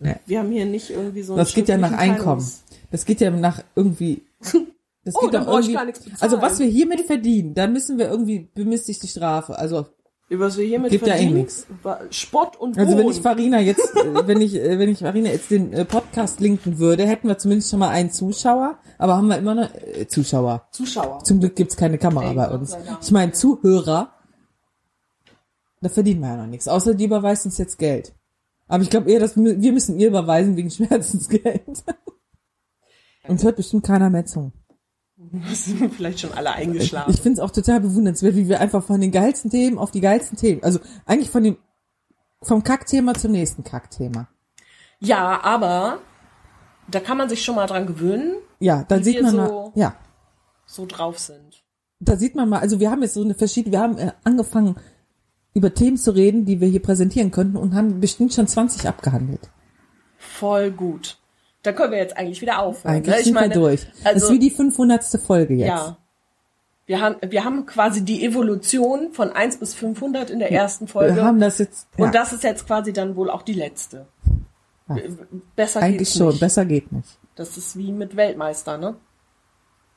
[SPEAKER 2] Nee.
[SPEAKER 1] Wir haben hier nicht irgendwie so
[SPEAKER 2] Das geht ja nach Einkommen. Das geht ja nach irgendwie. [laughs] Das
[SPEAKER 1] Oh,
[SPEAKER 2] geht doch irgendwie.
[SPEAKER 1] nichts.
[SPEAKER 2] Also was wir hiermit verdienen, da müssen wir irgendwie bemisst sich die Strafe. Also
[SPEAKER 1] Über was wir hiermit
[SPEAKER 2] Gibt ja eh
[SPEAKER 1] verdienen,
[SPEAKER 2] nix.
[SPEAKER 1] war Spott und
[SPEAKER 2] also wenn ich Farina jetzt, äh, wenn ich äh, wenn ich Farina jetzt den äh, Podcast linken würde, hätten wir zumindest schon mal einen Zuschauer. Aber haben wir immer noch äh, Zuschauer.
[SPEAKER 1] Zuschauer.
[SPEAKER 2] Zum Glück gibt's keine Kamera
[SPEAKER 1] Ey,
[SPEAKER 2] bei uns. Ich meine Zuhörer. Da verdienen wir ja noch nichts. Außer die überweist uns jetzt Geld. Aber ich glaube eher, dass wir müssen ihr überweisen wegen [laughs] Schmerzensgeld. Uns hört bestimmt keiner mehr zu.
[SPEAKER 1] sind vielleicht schon alle eingeschlafen.
[SPEAKER 2] Ich finde es auch total bewundernswert, wie wir einfach von den geilsten Themen auf die geilsten Themen, also eigentlich von dem vom Kackthema zum nächsten Kackthema.
[SPEAKER 1] Ja, aber da kann man sich schon mal dran gewöhnen,
[SPEAKER 2] Ja, da
[SPEAKER 1] Wie
[SPEAKER 2] sieht man
[SPEAKER 1] so-
[SPEAKER 2] mal, ja,
[SPEAKER 1] so drauf sind.
[SPEAKER 2] da sieht man mal, also wir haben jetzt so eine verschiedene, wir haben äh, angefangen über Themen zu reden, die wir hier präsentieren könnten und haben bestimmt schon 20 abgehandelt.
[SPEAKER 1] Voll gut. Da können wir jetzt eigentlich wieder aufhören.
[SPEAKER 2] Eigentlich
[SPEAKER 1] ne? Ich
[SPEAKER 2] sind
[SPEAKER 1] meine,
[SPEAKER 2] wir durch. das
[SPEAKER 1] Also,
[SPEAKER 2] ist wie die 500. Folge jetzt.
[SPEAKER 1] ja. Wir haben, wir haben quasi die Evolution von 1 bis 500 in der ersten Folge.
[SPEAKER 2] Wir haben das jetzt, ja,
[SPEAKER 1] Und das ist jetzt quasi dann wohl auch die letzte.
[SPEAKER 2] Ja.
[SPEAKER 1] Besser
[SPEAKER 2] eigentlich
[SPEAKER 1] geht's
[SPEAKER 2] schon,
[SPEAKER 1] nicht.
[SPEAKER 2] besser geht nicht.
[SPEAKER 1] Das ist wie mit Weltmeister, ne?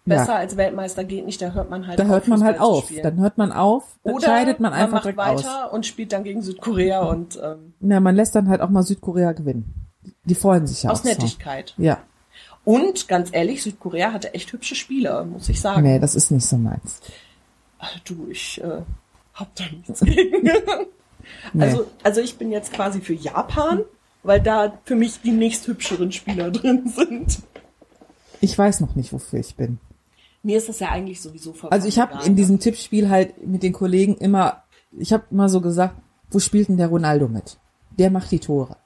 [SPEAKER 2] Ja.
[SPEAKER 1] Besser als Weltmeister geht nicht, da hört man halt
[SPEAKER 2] Da
[SPEAKER 1] auf,
[SPEAKER 2] hört man halt
[SPEAKER 1] Fußball zu
[SPEAKER 2] auf. Dann hört man auf, dann
[SPEAKER 1] Oder
[SPEAKER 2] scheidet man einfach
[SPEAKER 1] macht
[SPEAKER 2] direkt
[SPEAKER 1] weiter
[SPEAKER 2] aus.
[SPEAKER 1] und spielt dann gegen Südkorea und ähm,
[SPEAKER 2] Ja, man lässt dann halt auch mal Südkorea gewinnen. Die freuen sich ja
[SPEAKER 1] aus
[SPEAKER 2] auch so.
[SPEAKER 1] Nettigkeit.
[SPEAKER 2] Ja,
[SPEAKER 1] Und ganz ehrlich, Südkorea hatte echt hübsche Spieler, muss ich sagen.
[SPEAKER 2] nee, das ist nicht so meins.
[SPEAKER 1] Ach, Du, ich äh, hab da nichts gegen. [laughs] [laughs]
[SPEAKER 2] Nee.
[SPEAKER 1] Also, also ich bin jetzt quasi für Japan, weil da für mich die nächst hübscheren Spieler [laughs] drin sind.
[SPEAKER 2] Ich weiß noch nicht, wofür ich bin.
[SPEAKER 1] Mir ist das ja eigentlich sowieso vollkommen
[SPEAKER 2] Also ich habe in
[SPEAKER 1] ne?
[SPEAKER 2] diesem Tippspiel halt mit den Kollegen immer, ich habe immer so gesagt, wo spielt denn der Ronaldo mit? Der macht die Tore.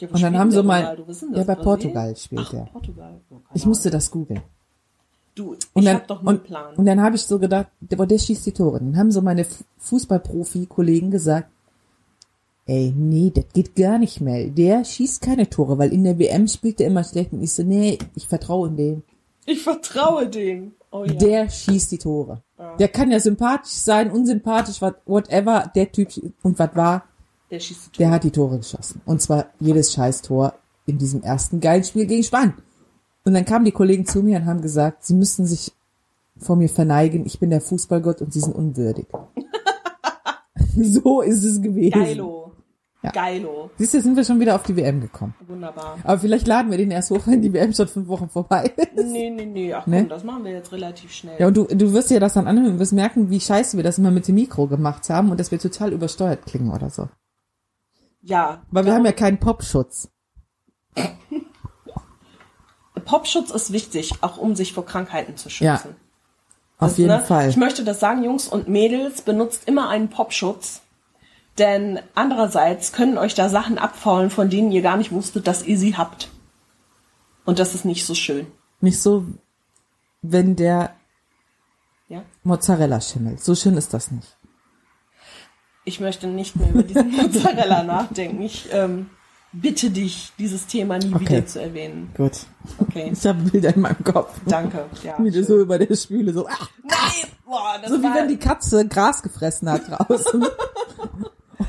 [SPEAKER 1] Ja,
[SPEAKER 2] Und dann haben sie mal, ja bei
[SPEAKER 1] Brasilien?
[SPEAKER 2] Portugal spielt
[SPEAKER 1] Ach,
[SPEAKER 2] er.
[SPEAKER 1] Portugal. Oh,
[SPEAKER 2] Ich musste das googeln.
[SPEAKER 1] Du, ich
[SPEAKER 2] Und dann,
[SPEAKER 1] hab doch einen
[SPEAKER 2] und,
[SPEAKER 1] Plan.
[SPEAKER 2] und dann habe ich so gedacht, der, der schießt die Tore. Dann haben so meine Fußballprofi-Kollegen gesagt, ey, nee, das geht gar nicht mehr. Der schießt keine Tore, weil in der WM spielt er immer schlecht. Und ich so, nee, ich vertraue in den.
[SPEAKER 1] Ich vertraue dem. Oh ja.
[SPEAKER 2] Der schießt die Tore. Der kann ja sympathisch sein, unsympathisch, what- whatever, der Typ, und was war,
[SPEAKER 1] der schießt die
[SPEAKER 2] der
[SPEAKER 1] Tore.
[SPEAKER 2] hat die Tore geschossen. Und zwar jedes Scheißtor in diesem ersten geilen Spiel gegen Spanien. Und dann kamen die Kollegen zu mir und haben gesagt, sie müssten sich vor mir verneigen, ich bin der Fußballgott und sie sind unwürdig. [laughs] so ist es gewesen.
[SPEAKER 1] Geilo.
[SPEAKER 2] Ja.
[SPEAKER 1] Geilo.
[SPEAKER 2] Siehst du, sind wir schon wieder auf die WM gekommen.
[SPEAKER 1] Wunderbar.
[SPEAKER 2] Aber vielleicht laden wir den erst hoch, wenn die WM schon fünf Wochen vorbei ist.
[SPEAKER 1] Nee, nee, nee. Ach
[SPEAKER 2] Ne?
[SPEAKER 1] komm, das machen wir jetzt relativ schnell.
[SPEAKER 2] Ja, und du, du wirst dir das dann anhören und wirst merken, wie scheiße wir das immer mit dem Mikro gemacht haben und dass wir total übersteuert klingen oder so.
[SPEAKER 1] ja.
[SPEAKER 2] Weil wir haben ja keinen Popschutz. [laughs]
[SPEAKER 1] Popschutz ist wichtig, auch um sich vor Krankheiten zu schützen.
[SPEAKER 2] Ja, Auf
[SPEAKER 1] Das,
[SPEAKER 2] jeden
[SPEAKER 1] ne?
[SPEAKER 2] Fall.
[SPEAKER 1] Ich möchte das sagen, Jungs und Mädels, benutzt immer einen Popschutz. Denn andererseits können euch da Sachen abfallen, von denen ihr gar nicht wusstet, dass ihr sie habt. Und das ist nicht so schön.
[SPEAKER 2] Nicht so, wenn der
[SPEAKER 1] Ja?
[SPEAKER 2] Mozzarella schimmelt. So schön ist das nicht.
[SPEAKER 1] Ich möchte nicht mehr über diesen [laughs] Mozzarella nachdenken. Ich ähm, bitte dich, dieses Thema nie
[SPEAKER 2] Okay.
[SPEAKER 1] wieder zu erwähnen.
[SPEAKER 2] Gut.
[SPEAKER 1] Okay,
[SPEAKER 2] Ich habe Bilder in meinem Kopf.
[SPEAKER 1] danke. Ja,
[SPEAKER 2] Wie du so über der Spüle so. Ah,
[SPEAKER 1] Nein! Boah,
[SPEAKER 2] so wie wenn die Katze Gras gefressen hat draußen. [laughs]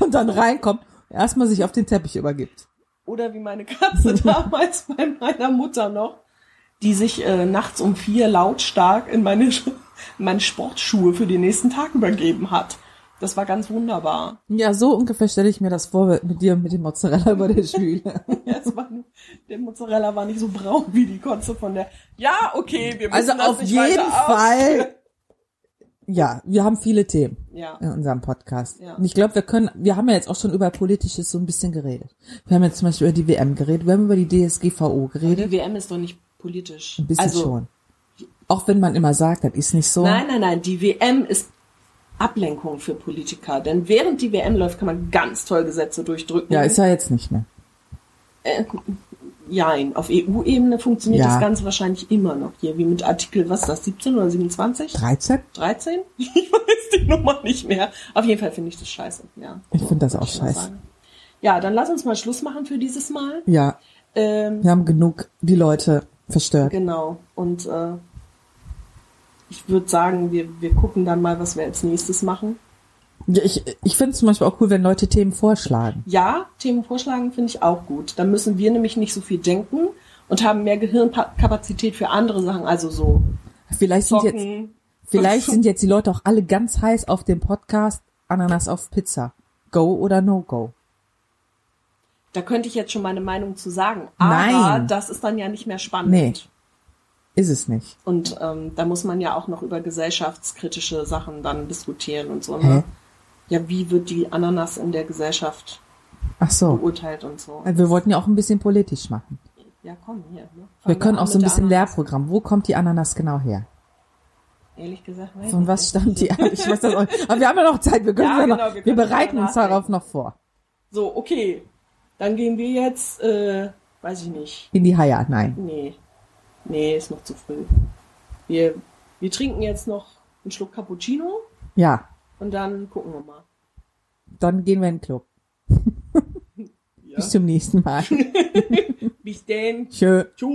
[SPEAKER 2] und dann reinkommt, erstmal sich auf den Teppich übergibt.
[SPEAKER 1] Oder wie meine Katze [laughs] damals bei meiner Mutter noch, die sich äh, nachts um vier lautstark in meine, in meine Sportschuhe für den nächsten Tag übergeben hat. Das war ganz wunderbar.
[SPEAKER 2] Ja, so ungefähr stelle ich mir das vor mit dir mit dem Mozzarella über der Spüle. [laughs]
[SPEAKER 1] Ja, war, der Mozzarella war nicht so braun wie die Kotze von der. Ja, okay, wir müssen
[SPEAKER 2] Also auf jeden. Fall. Ja, wir haben viele Themen
[SPEAKER 1] Ja.
[SPEAKER 2] in unserem Podcast.
[SPEAKER 1] Ja.
[SPEAKER 2] Und ich glaube, wir können, wir haben ja jetzt auch schon über Politisches so ein bisschen geredet. Wir haben jetzt zum Beispiel über die WM geredet, wir haben über die DSGVO geredet.
[SPEAKER 1] Die WM ist doch nicht politisch.
[SPEAKER 2] Ein bisschen
[SPEAKER 1] also,
[SPEAKER 2] schon. Auch wenn man immer sagt, das ist nicht so.
[SPEAKER 1] Nein, nein, nein, die WM ist Ablenkung für Politiker. Denn während die WM läuft, kann man ganz toll Gesetze durchdrücken.
[SPEAKER 2] Ja, ist ja jetzt nicht mehr.
[SPEAKER 1] Jein, auf EU-Ebene funktioniert
[SPEAKER 2] Ja.
[SPEAKER 1] das Ganze wahrscheinlich immer noch hier, wie mit Artikel, was ist das, 17 oder 27?
[SPEAKER 2] 13?
[SPEAKER 1] 13? Ich weiß die Nummer nicht mehr. Auf jeden Fall finde ich das scheiße, ja.
[SPEAKER 2] Ich finde das auch scheiße.
[SPEAKER 1] sagen. Ja, dann lass uns mal Schluss machen für dieses Mal.
[SPEAKER 2] Ja,
[SPEAKER 1] Ähm,
[SPEAKER 2] wir haben genug die Leute verstört.
[SPEAKER 1] Genau. Und äh, ich würde sagen, wir, wir gucken dann mal, was wir als nächstes machen.
[SPEAKER 2] Ja, ich ich finde es zum Beispiel auch cool, wenn Leute Themen vorschlagen.
[SPEAKER 1] Ja, Themen vorschlagen finde ich auch gut. Dann müssen wir nämlich nicht so viel denken und haben mehr Gehirnkapazität für andere Sachen, also so
[SPEAKER 2] Vielleicht sind jetzt, vielleicht [laughs] sind jetzt die Leute auch alle ganz heiß auf dem Podcast Ananas auf Pizza. Go oder no go?
[SPEAKER 1] Da könnte ich jetzt schon meine Meinung zu sagen. Aber
[SPEAKER 2] Nein.
[SPEAKER 1] das ist dann ja nicht mehr spannend.
[SPEAKER 2] Nee. Ist es nicht.
[SPEAKER 1] Und ähm, da muss man ja auch noch über gesellschaftskritische Sachen dann diskutieren und so.
[SPEAKER 2] Hä?
[SPEAKER 1] Ja, wie wird die Ananas in der Gesellschaft
[SPEAKER 2] Ach so.
[SPEAKER 1] beurteilt und so.
[SPEAKER 2] Also Wir wollten ja auch ein bisschen politisch machen.
[SPEAKER 1] Ja, komm, hier. Ne?
[SPEAKER 2] Wir können auch so ein bisschen. Lehrprogramm. Wo kommt die Ananas genau her?
[SPEAKER 1] Ehrlich gesagt, weiß
[SPEAKER 2] Von was stammt die? Ich weiß das auch nicht. Aber wir haben ja noch Zeit. Wir, können
[SPEAKER 1] Ja,
[SPEAKER 2] ja,
[SPEAKER 1] genau,
[SPEAKER 2] noch,
[SPEAKER 1] wir
[SPEAKER 2] wir, bereiten uns darauf noch vor.
[SPEAKER 1] So, okay. Dann gehen wir jetzt, äh, weiß ich nicht.
[SPEAKER 2] In die Haie, nein.
[SPEAKER 1] Nee. Nee, ist noch zu früh. Wir, wir trinken jetzt noch einen Schluck Cappuccino
[SPEAKER 2] Ja,
[SPEAKER 1] und dann gucken wir mal.
[SPEAKER 2] dann gehen wir in den Club.
[SPEAKER 1] Ja. [laughs]
[SPEAKER 2] Bis zum nächsten Mal. [laughs]
[SPEAKER 1] Bis denn.
[SPEAKER 2] Tschö.
[SPEAKER 1] Tschüss.